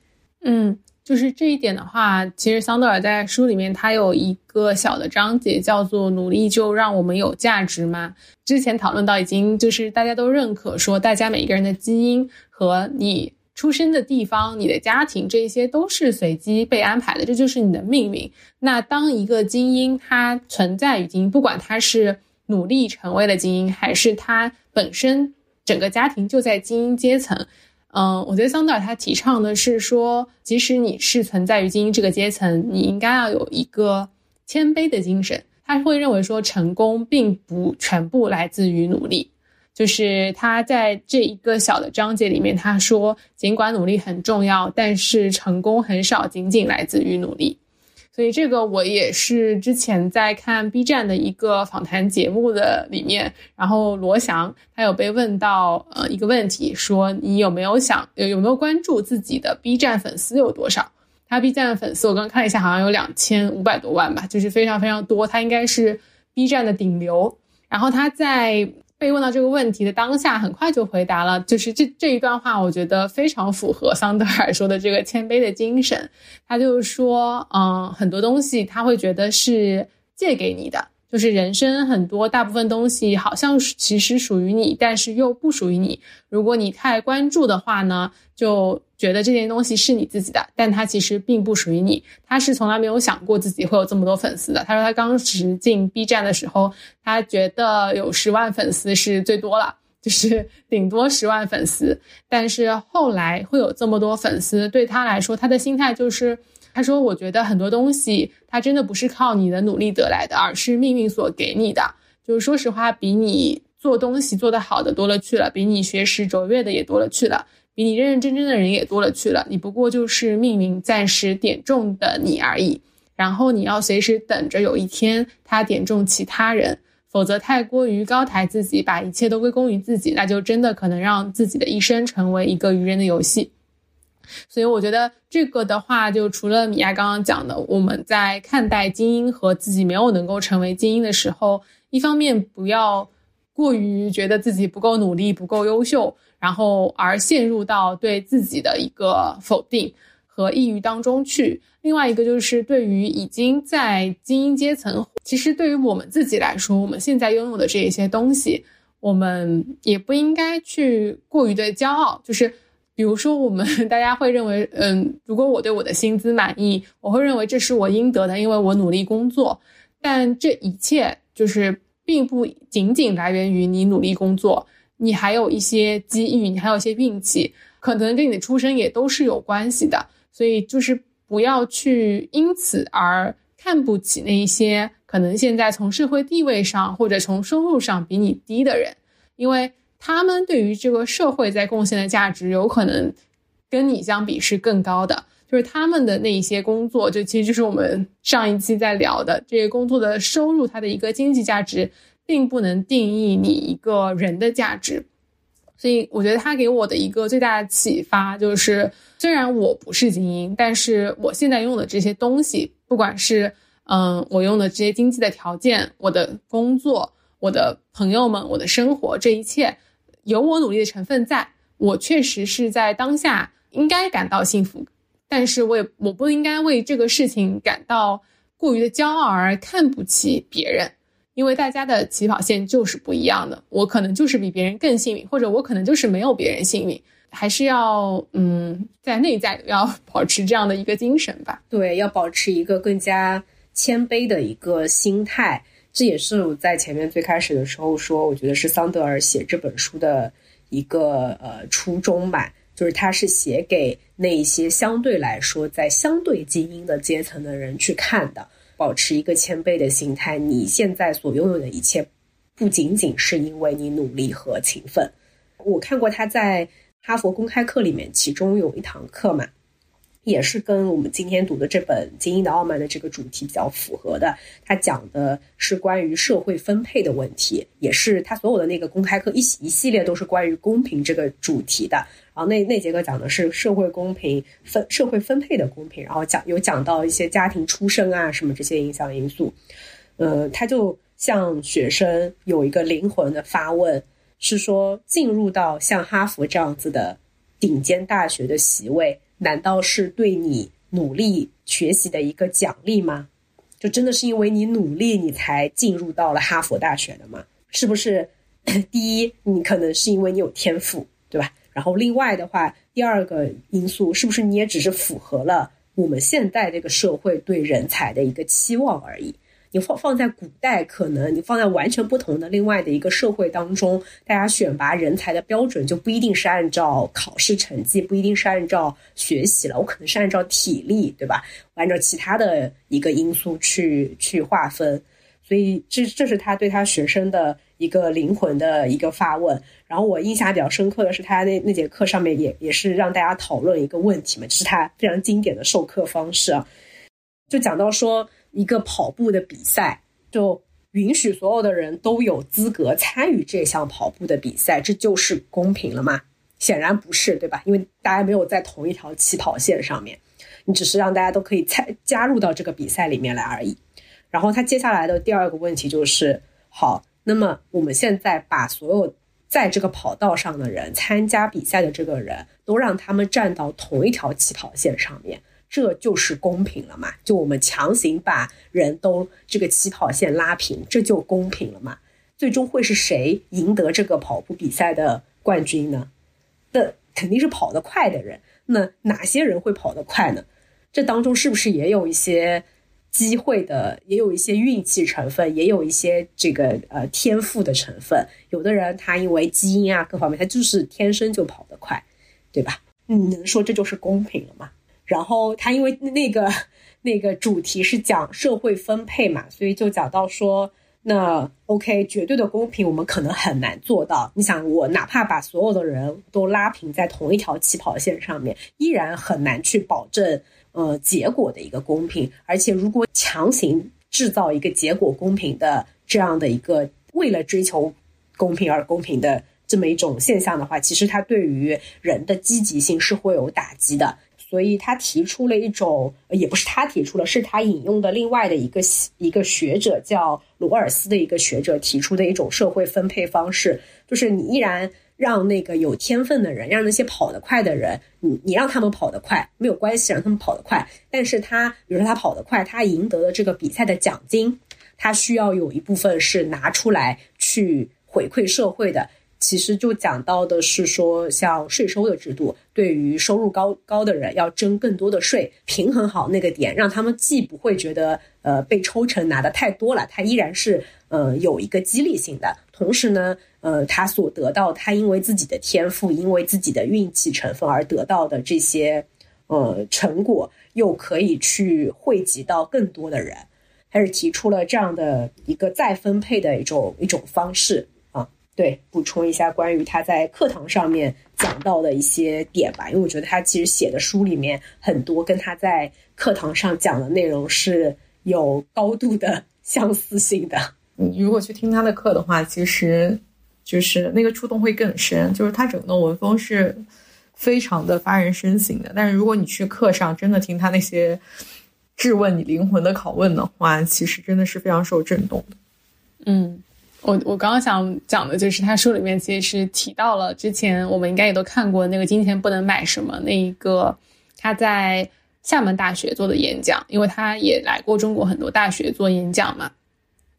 嗯，就是这一点的话，其实桑德尔在书里面他有一个小的章节叫做“努力就让我们有价值吗？”之前讨论到已经就是大家都认可说，大家每一个人的基因和你。出生的地方、你的家庭，这些都是随机被安排的，这就是你的命运。那当一个精英他存在于精英，不管他是努力成为了精英，还是他本身整个家庭就在精英阶层，嗯，我觉得桑德尔他提倡的是说，即使你是存在于精英这个阶层，你应该要有一个谦卑的精神。他会认为说，成功并不全部来自于努力。就是他在这一个小的章节里面，他说，尽管努力很重要，但是成功很少仅仅来自于努力。所以这个我也是之前在看 B 站的一个访谈节目的里面，然后罗翔他有被问到呃一个问题，说你有没有想有有没有关注自己的 B 站粉丝有多少？他 B 站的粉丝我刚看了一下，好像有两千五百多万吧，就是非常非常多，他应该是 B 站的顶流。然后他在。被问到这个问题的当下，很快就回答了，就是这这一段话，我觉得非常符合桑德尔说的这个谦卑的精神。他就是说，嗯，很多东西他会觉得是借给你的。就是人生很多大部分东西好像其实属于你，但是又不属于你。如果你太关注的话呢，就觉得这件东西是你自己的，但它其实并不属于你。他是从来没有想过自己会有这么多粉丝的。他说他刚时进 B 站的时候，他觉得有十万粉丝是最多了，就是顶多十万粉丝。但是后来会有这么多粉丝，对他来说，他的心态就是。他说：“我觉得很多东西，它真的不是靠你的努力得来的，而是命运所给你的。就是说实话，比你做东西做得好的多了去了，比你学识卓越的也多了去了，比你认认真真的人也多了去了。你不过就是命运暂时点中的你而已。然后你要随时等着有一天他点中其他人，否则太过于高抬自己，把一切都归功于自己，那就真的可能让自己的一生成为一个愚人的游戏。”所以我觉得这个的话，就除了米娅刚刚讲的，我们在看待精英和自己没有能够成为精英的时候，一方面不要过于觉得自己不够努力、不够优秀，然后而陷入到对自己的一个否定和抑郁当中去；另外一个就是对于已经在精英阶层，其实对于我们自己来说，我们现在拥有的这一些东西，我们也不应该去过于的骄傲，就是。比如说，我们 大家会认为，嗯，如果我对我的薪资满意，我会认为这是我应得的，因为我努力工作。但这一切就是并不仅仅来源于你努力工作，你还有一些机遇，你还有一些运气，可能跟你的出身也都是有关系的。所以就是不要去因此而看不起那一些可能现在从社会地位上或者从收入上比你低的人，因为。他们对于这个社会在贡献的价值，有可能跟你相比是更高的。就是他们的那一些工作，就其实就是我们上一期在聊的这些工作的收入，它的一个经济价值，并不能定义你一个人的价值。所以，我觉得他给我的一个最大的启发就是，虽然我不是精英，但是我现在用的这些东西，不管是嗯，我用的这些经济的条件，我的工作，我的朋友们，我的生活，这一切。有我努力的成分，在我确实是在当下应该感到幸福，但是我也我不应该为这个事情感到过于的骄傲而看不起别人，因为大家的起跑线就是不一样的，我可能就是比别人更幸运，或者我可能就是没有别人幸运，还是要嗯在内在要 保持这样的一个精神吧。对，要保持一个更加谦卑的一个心态。这也是我在前面最开始的时候说，我觉得是桑德尔写这本书的一个呃初衷吧，就是他是写给那一些相对来说在相对精英的阶层的人去看的。保持一个谦卑的心态，你现在所拥有的一切，不仅仅是因为你努力和勤奋。我看过他在哈佛公开课里面，其中有一堂课嘛，也是跟我们今天读的这本《精英的傲慢》的这个主题比较符合的。它讲的是关于社会分配的问题，也是它所有的那个公开课一一系列都是关于公平这个主题的。然后那那节课讲的是社会公平分社会分配的公平，然后讲有讲到一些家庭出生啊什么这些影响因素。呃，他就向学生有一个灵魂的发问，是说进入到像哈佛这样子的顶尖大学的席位，难道是对你努力学习的一个奖励吗？就真的是因为你努力，你才进入到了哈佛大学的吗？是不是？第一，你可能是因为你有天赋，对吧？然后另外的话，第二个因素是不是你也只是符合了我们现在这个社会对人才的一个期望而已？你放放在古代，可能你放在完全不同的另外的一个社会当中，大家选拔人才的标准就不一定是按照考试成绩，不一定是按照学习了，我可能是按照体力，对吧？按照其他的一个因素去去划分。所以这这是他对他学生的一个灵魂的一个发问。然后我印象比较深刻的是，他那那节课上面也也是让大家讨论一个问题嘛，这是他非常经典的授课方式啊，就讲到说。一个跑步的比赛，就允许所有的人都有资格参与这项跑步的比赛，这就是公平了吗？显然不是，对吧？因为大家没有在同一条起跑线上面，你只是让大家都可以参加入到这个比赛里面来而已。然后他接下来的第二个问题就是：好，那么我们现在把所有在这个跑道上的人参加比赛的这个人都让他们站到同一条起跑线上面。这就是公平了嘛？就我们强行把人都这个起跑线拉平，这就公平了嘛？最终会是谁赢得这个跑步比赛的冠军呢？那肯定是跑得快的人。那哪些人会跑得快呢？这当中是不是也有一些机会的，也有一些运气成分，也有一些这个呃天赋的成分？有的人他因为基因啊各方面，他就是天生就跑得快，对吧？你能说这就是公平了吗？然后他因为那个那个主题是讲社会分配嘛，所以就讲到说，那 OK，绝对的公平我们可能很难做到。你想，我哪怕把所有的人都拉平在同一条起跑线上面，依然很难去保证呃结果的一个公平。而且，如果强行制造一个结果公平的这样的一个为了追求公平而公平的这么一种现象的话，其实它对于人的积极性是会有打击的。所以他提出了一种，也不是他提出了，是他引用的另外的一个一个学者叫罗尔斯的一个学者提出的一种社会分配方式，就是你依然让那个有天分的人，让那些跑得快的人，你你让他们跑得快没有关系，让他们跑得快，但是他比如说他跑得快，他赢得了这个比赛的奖金，他需要有一部分是拿出来去回馈社会的。其实就讲到的是说，像税收的制度，对于收入高高的人要征更多的税，平衡好那个点，让他们既不会觉得呃被抽成拿的太多了，他依然是呃有一个激励性的。同时呢，呃，他所得到他因为自己的天赋，因为自己的运气成分而得到的这些呃成果，又可以去惠及到更多的人，还是提出了这样的一个再分配的一种一种方式。对，补充一下关于他在课堂上面讲到的一些点吧，因为我觉得他其实写的书里面很多跟他在课堂上讲的内容是有高度的相似性的。你如果去听他的课的话，其实就是那个触动会更深，就是他整个文风是非常的发人深省的。但是如果你去课上真的听他那些质问你灵魂的拷问的话，其实真的是非常受震动的。嗯。我我刚刚想讲的就是他书里面其实是提到了之前我们应该也都看过那个金钱不能买什么那一个他在厦门大学做的演讲，因为他也来过中国很多大学做演讲嘛，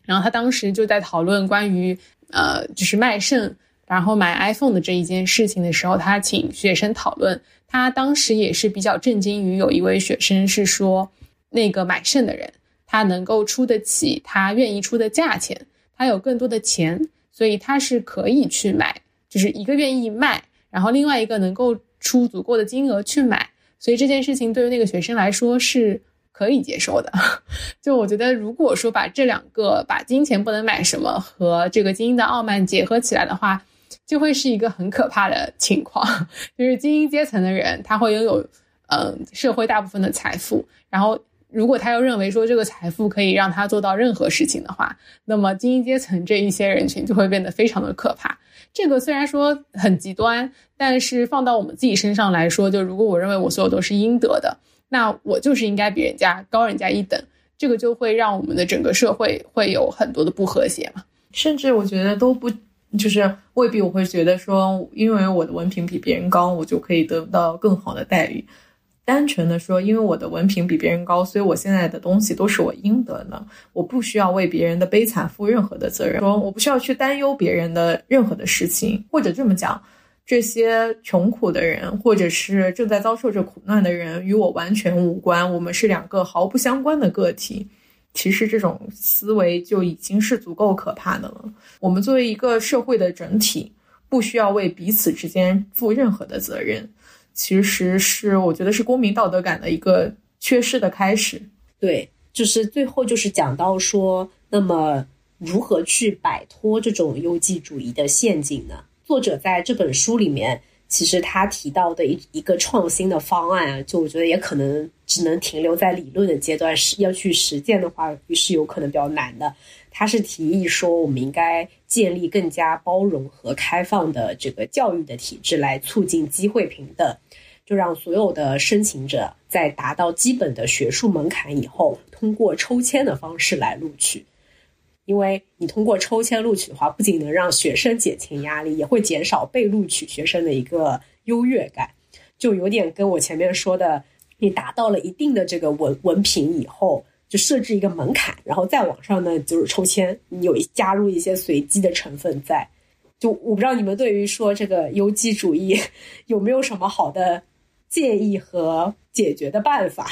然后他当时就在讨论关于呃就是卖肾然后买 iPhone 的这一件事情的时候，他请学生讨论，他当时也是比较震惊于有一位学生是说那个买肾的人他能够出得起他愿意出的价钱。他有更多的钱，所以他是可以去买，就是一个愿意卖，然后另外一个能够出足够的金额去买，所以这件事情对于那个学生来说是可以接受的。就我觉得，如果说把这两个把金钱不能买什么和这个精英的傲慢结合起来的话，就会是一个很可怕的情况，就是精英阶层的人他会拥有嗯社会大部分的财富，然后。如果他又认为说这个财富可以让他做到任何事情的话，那么精英阶层这一些人群就会变得非常的可怕。这个虽然说很极端，但是放到我们自己身上来说，就如果我认为我所有都是应得的，那我就是应该比人家高人家一等，这个就会让我们的整个社会会有很多的不和谐嘛。甚至我觉得都不，就是未必我会觉得说，因为我的文凭比别人高，我就可以得到更好的待遇。单纯的说，因为我的文凭比别人高，所以我现在的东西都是我应得的，我不需要为别人的悲惨负任何的责任。说我不需要去担忧别人的任何的事情，或者这么讲，这些穷苦的人，或者是正在遭受着苦难的人，与我完全无关，我们是两个毫不相关的个体。其实这种思维就已经是足够可怕的了。我们作为一个社会的整体，不需要为彼此之间负任何的责任。其实是我觉得是公民道德感的一个缺失的开始。对，就是最后就是讲到说，那么如何去摆脱这种优绩主义的陷阱呢？作者在这本书里面，其实他提到的一一个创新的方案啊，就我觉得也可能只能停留在理论的阶段，是要去实践的话，是有可能比较难的。他是提议说，我们应该建立更加包容和开放的这个教育的体制，来促进机会平等。就让所有的申请者在达到基本的学术门槛以后，通过抽签的方式来录取。因为你通过抽签录取的话，不仅能让学生减轻压力，也会减少被录取学生的一个优越感。就有点跟我前面说的，你达到了一定的这个文文凭以后，就设置一个门槛，然后再往上呢就是抽签，你有加入一些随机的成分在。就我不知道你们对于说这个优绩主义 有没有什么好的。建议和解决的办法，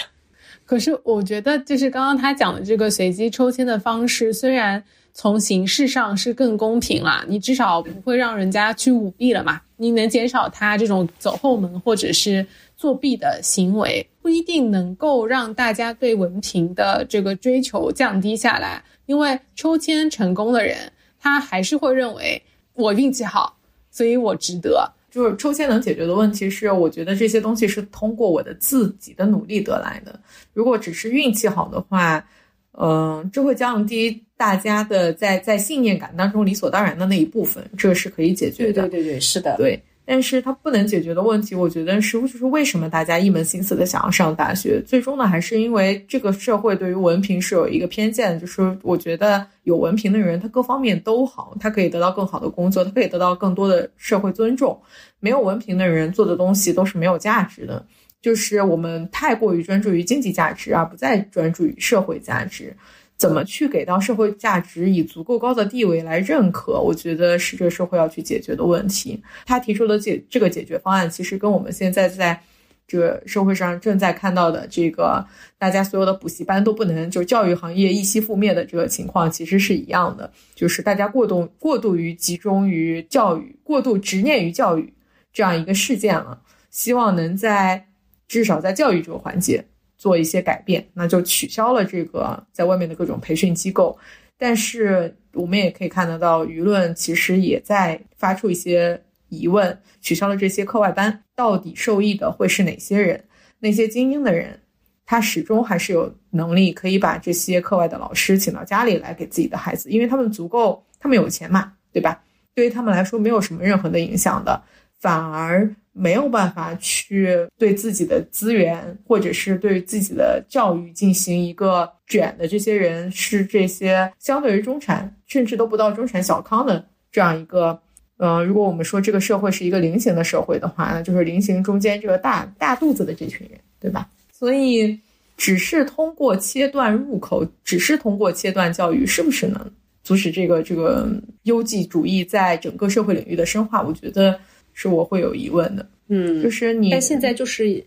可是我觉得，就是刚刚他讲的这个随机抽签的方式，虽然从形式上是更公平啦，你至少不会让人家去舞弊了嘛，你能减少他这种走后门或者是作弊的行为，不一定能够让大家对文凭的这个追求降低下来，因为抽签成功的人，他还是会认为我运气好，所以我值得。就是抽签能解决的问题是，我觉得这些东西是通过我的自己的努力得来的。如果只是运气好的话，嗯，这会降低大家的在在信念感当中理所当然的那一部分，这是可以解决的。对对对，是的，对。但是它不能解决的问题，我觉得是就是为什么大家一门心思的想要上大学，最终呢，还是因为这个社会对于文凭是有一个偏见，就是我觉得有文凭的人，他各方面都好，他可以得到更好的工作，他可以得到更多的社会尊重；没有文凭的人做的东西都是没有价值的，就是我们太过于专注于经济价值，而不再专注于社会价值。怎么去给到社会价值以足够高的地位来认可？我觉得是这个社会要去解决的问题。他提出的解这个解决方案，其实跟我们现在在这个社会上正在看到的这个大家所有的补习班都不能就教育行业一夕覆灭的这个情况，其实是一样的。就是大家过度过度于集中于教育，过度执念于教育这样一个事件了。希望能在至少在教育这个环节。做一些改变，那就取消了这个在外面的各种培训机构。但是我们也可以看得到，舆论其实也在发出一些疑问：取消了这些课外班，到底受益的会是哪些人？那些精英的人，他始终还是有能力可以把这些课外的老师请到家里来给自己的孩子，因为他们足够，他们有钱嘛，对吧？对于他们来说，没有什么任何的影响的，反而。没有办法去对自己的资源，或者是对自己的教育进行一个卷的这些人，是这些相对于中产，甚至都不到中产小康的这样一个，嗯，如果我们说这个社会是一个菱形的社会的话，那就是菱形中间这个大大肚子的这群人，对吧？所以，只是通过切断入口，只是通过切断教育，是不是能阻止这个这个优绩主义在整个社会领域的深化？我觉得。是我会有疑问的，嗯，就是你，但现在就是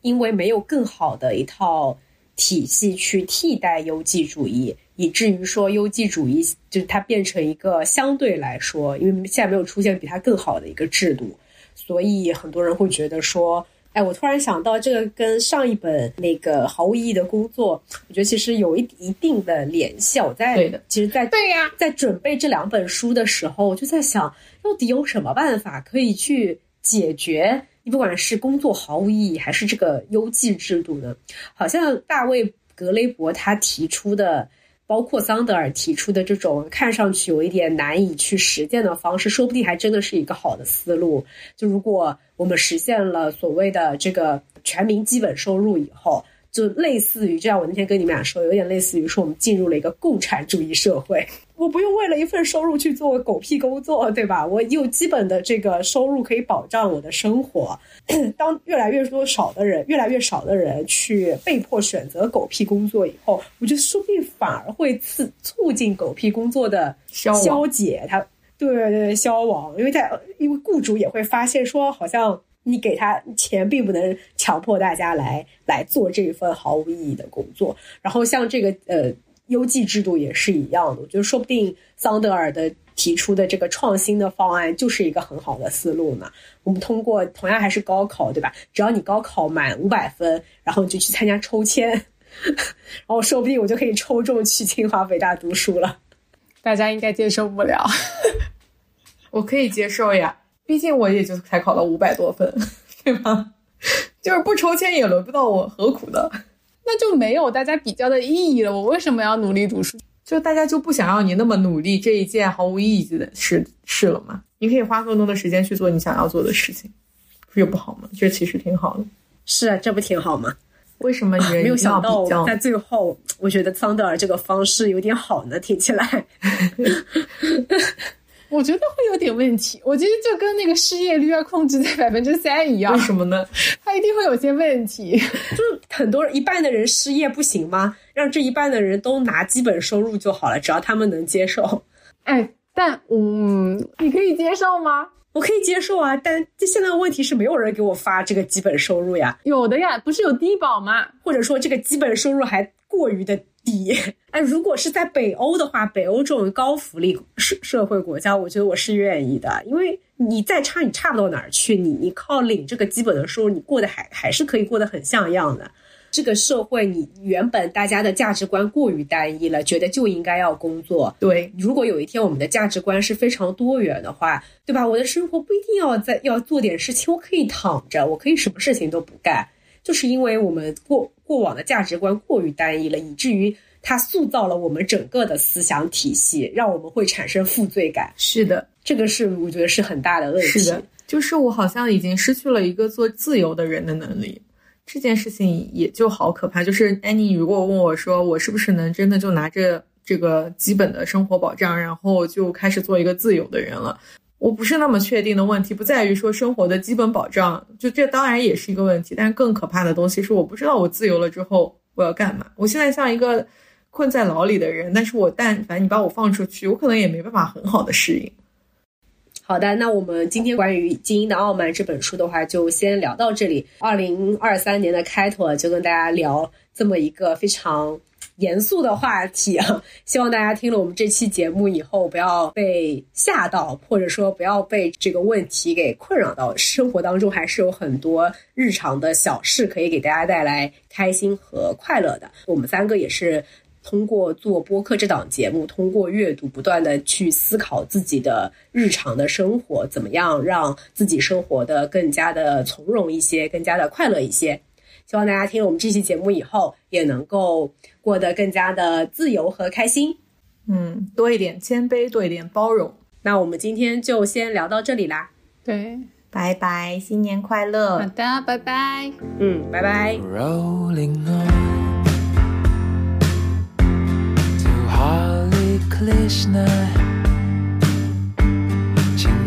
因为没有更好的一套体系去替代优绩主义，以至于说优绩主义就是它变成一个相对来说，因为现在没有出现比它更好的一个制度，所以很多人会觉得说，哎，我突然想到这个跟上一本那个毫无意义的工作，我觉得其实有一一定的联系。我在对的，其实，在对呀，在准备这两本书的时候，我就在想。到底有什么办法可以去解决你不管是工作毫无意义，还是这个优绩制度呢？好像大卫格雷伯他提出的。包括桑德尔提出的这种看上去有一点难以去实践的方式，说不定还真的是一个好的思路。就如果我们实现了所谓的这个全民基本收入以后。就类似于就像，我那天跟你们俩说，有点类似于说我们进入了一个共产主义社会，我不用为了一份收入去做狗屁工作，对吧？我有基本的这个收入可以保障我的生活。当越来越多少的人，越来越少的人去被迫选择狗屁工作以后，我觉得说不定反而会促促进狗屁工作的消解，它对对对消亡，因为在因为雇主也会发现说好像。你给他钱，并不能强迫大家来来做这一份毫无意义的工作。然后像这个呃优绩制度也是一样的，我觉得说不定桑德尔的提出的这个创新的方案就是一个很好的思路呢。我们通过同样还是高考，对吧？只要你高考满五百分，然后你就去参加抽签，然后说不定我就可以抽中去清华北大读书了。大家应该接受不了，我可以接受呀。毕竟我也就才考了五百多分，对吧？就是不抽签也轮不到我，何苦呢？那就没有大家比较的意义了。我为什么要努力读书？就大家就不想要你那么努力这一件毫无意义的事事了吗？你可以花更多的时间去做你想要做的事情，不是不好吗？这其实挺好的。是啊，这不挺好吗？为什么你没有想到在最后？我觉得桑德尔这个方式有点好呢，听起来。我觉得会有点问题，我觉得就跟那个失业率要控制在百分之三一样。为什么呢？它一定会有些问题。就是很多一半的人失业不行吗？让这一半的人都拿基本收入就好了，只要他们能接受。哎，但嗯，你可以接受吗？我可以接受啊，但这现在问题是没有人给我发这个基本收入呀。有的呀，不是有低保吗？或者说这个基本收入还过于的。低 哎，如果是在北欧的话，北欧这种高福利社社会国家，我觉得我是愿意的，因为你再差，你差不到哪儿去，你你靠领这个基本的收入，你过得还还是可以过得很像样的。这个社会，你原本大家的价值观过于单一了，觉得就应该要工作。对，如果有一天我们的价值观是非常多元的话，对吧？我的生活不一定要在要做点事情，我可以躺着，我可以什么事情都不干。就是因为我们过过往的价值观过于单一了，以至于它塑造了我们整个的思想体系，让我们会产生负罪感。是的，这个是我觉得是很大的问题。是的，就是我好像已经失去了一个做自由的人的能力，这件事情也就好可怕。就是安妮，如果问我说我是不是能真的就拿着这个基本的生活保障，然后就开始做一个自由的人了？我不是那么确定的问题，不在于说生活的基本保障，就这当然也是一个问题，但是更可怕的东西是我不知道我自由了之后我要干嘛。我现在像一个困在牢里的人，但是我但凡你把我放出去，我可能也没办法很好的适应。好的，那我们今天关于《精英的傲慢》这本书的话，就先聊到这里。二零二三年的开头就跟大家聊这么一个非常。严肃的话题啊，希望大家听了我们这期节目以后，不要被吓到，或者说不要被这个问题给困扰到。生活当中还是有很多日常的小事可以给大家带来开心和快乐的。我们三个也是通过做播客这档节目，通过阅读，不断的去思考自己的日常的生活，怎么样让自己生活的更加的从容一些，更加的快乐一些。希望大家听了我们这期节目以后，也能够过得更加的自由和开心。嗯，多一点谦卑，多一点包容。那我们今天就先聊到这里啦。对，拜拜，新年快乐。好的，拜拜。嗯，拜拜。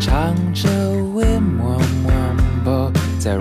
唱着在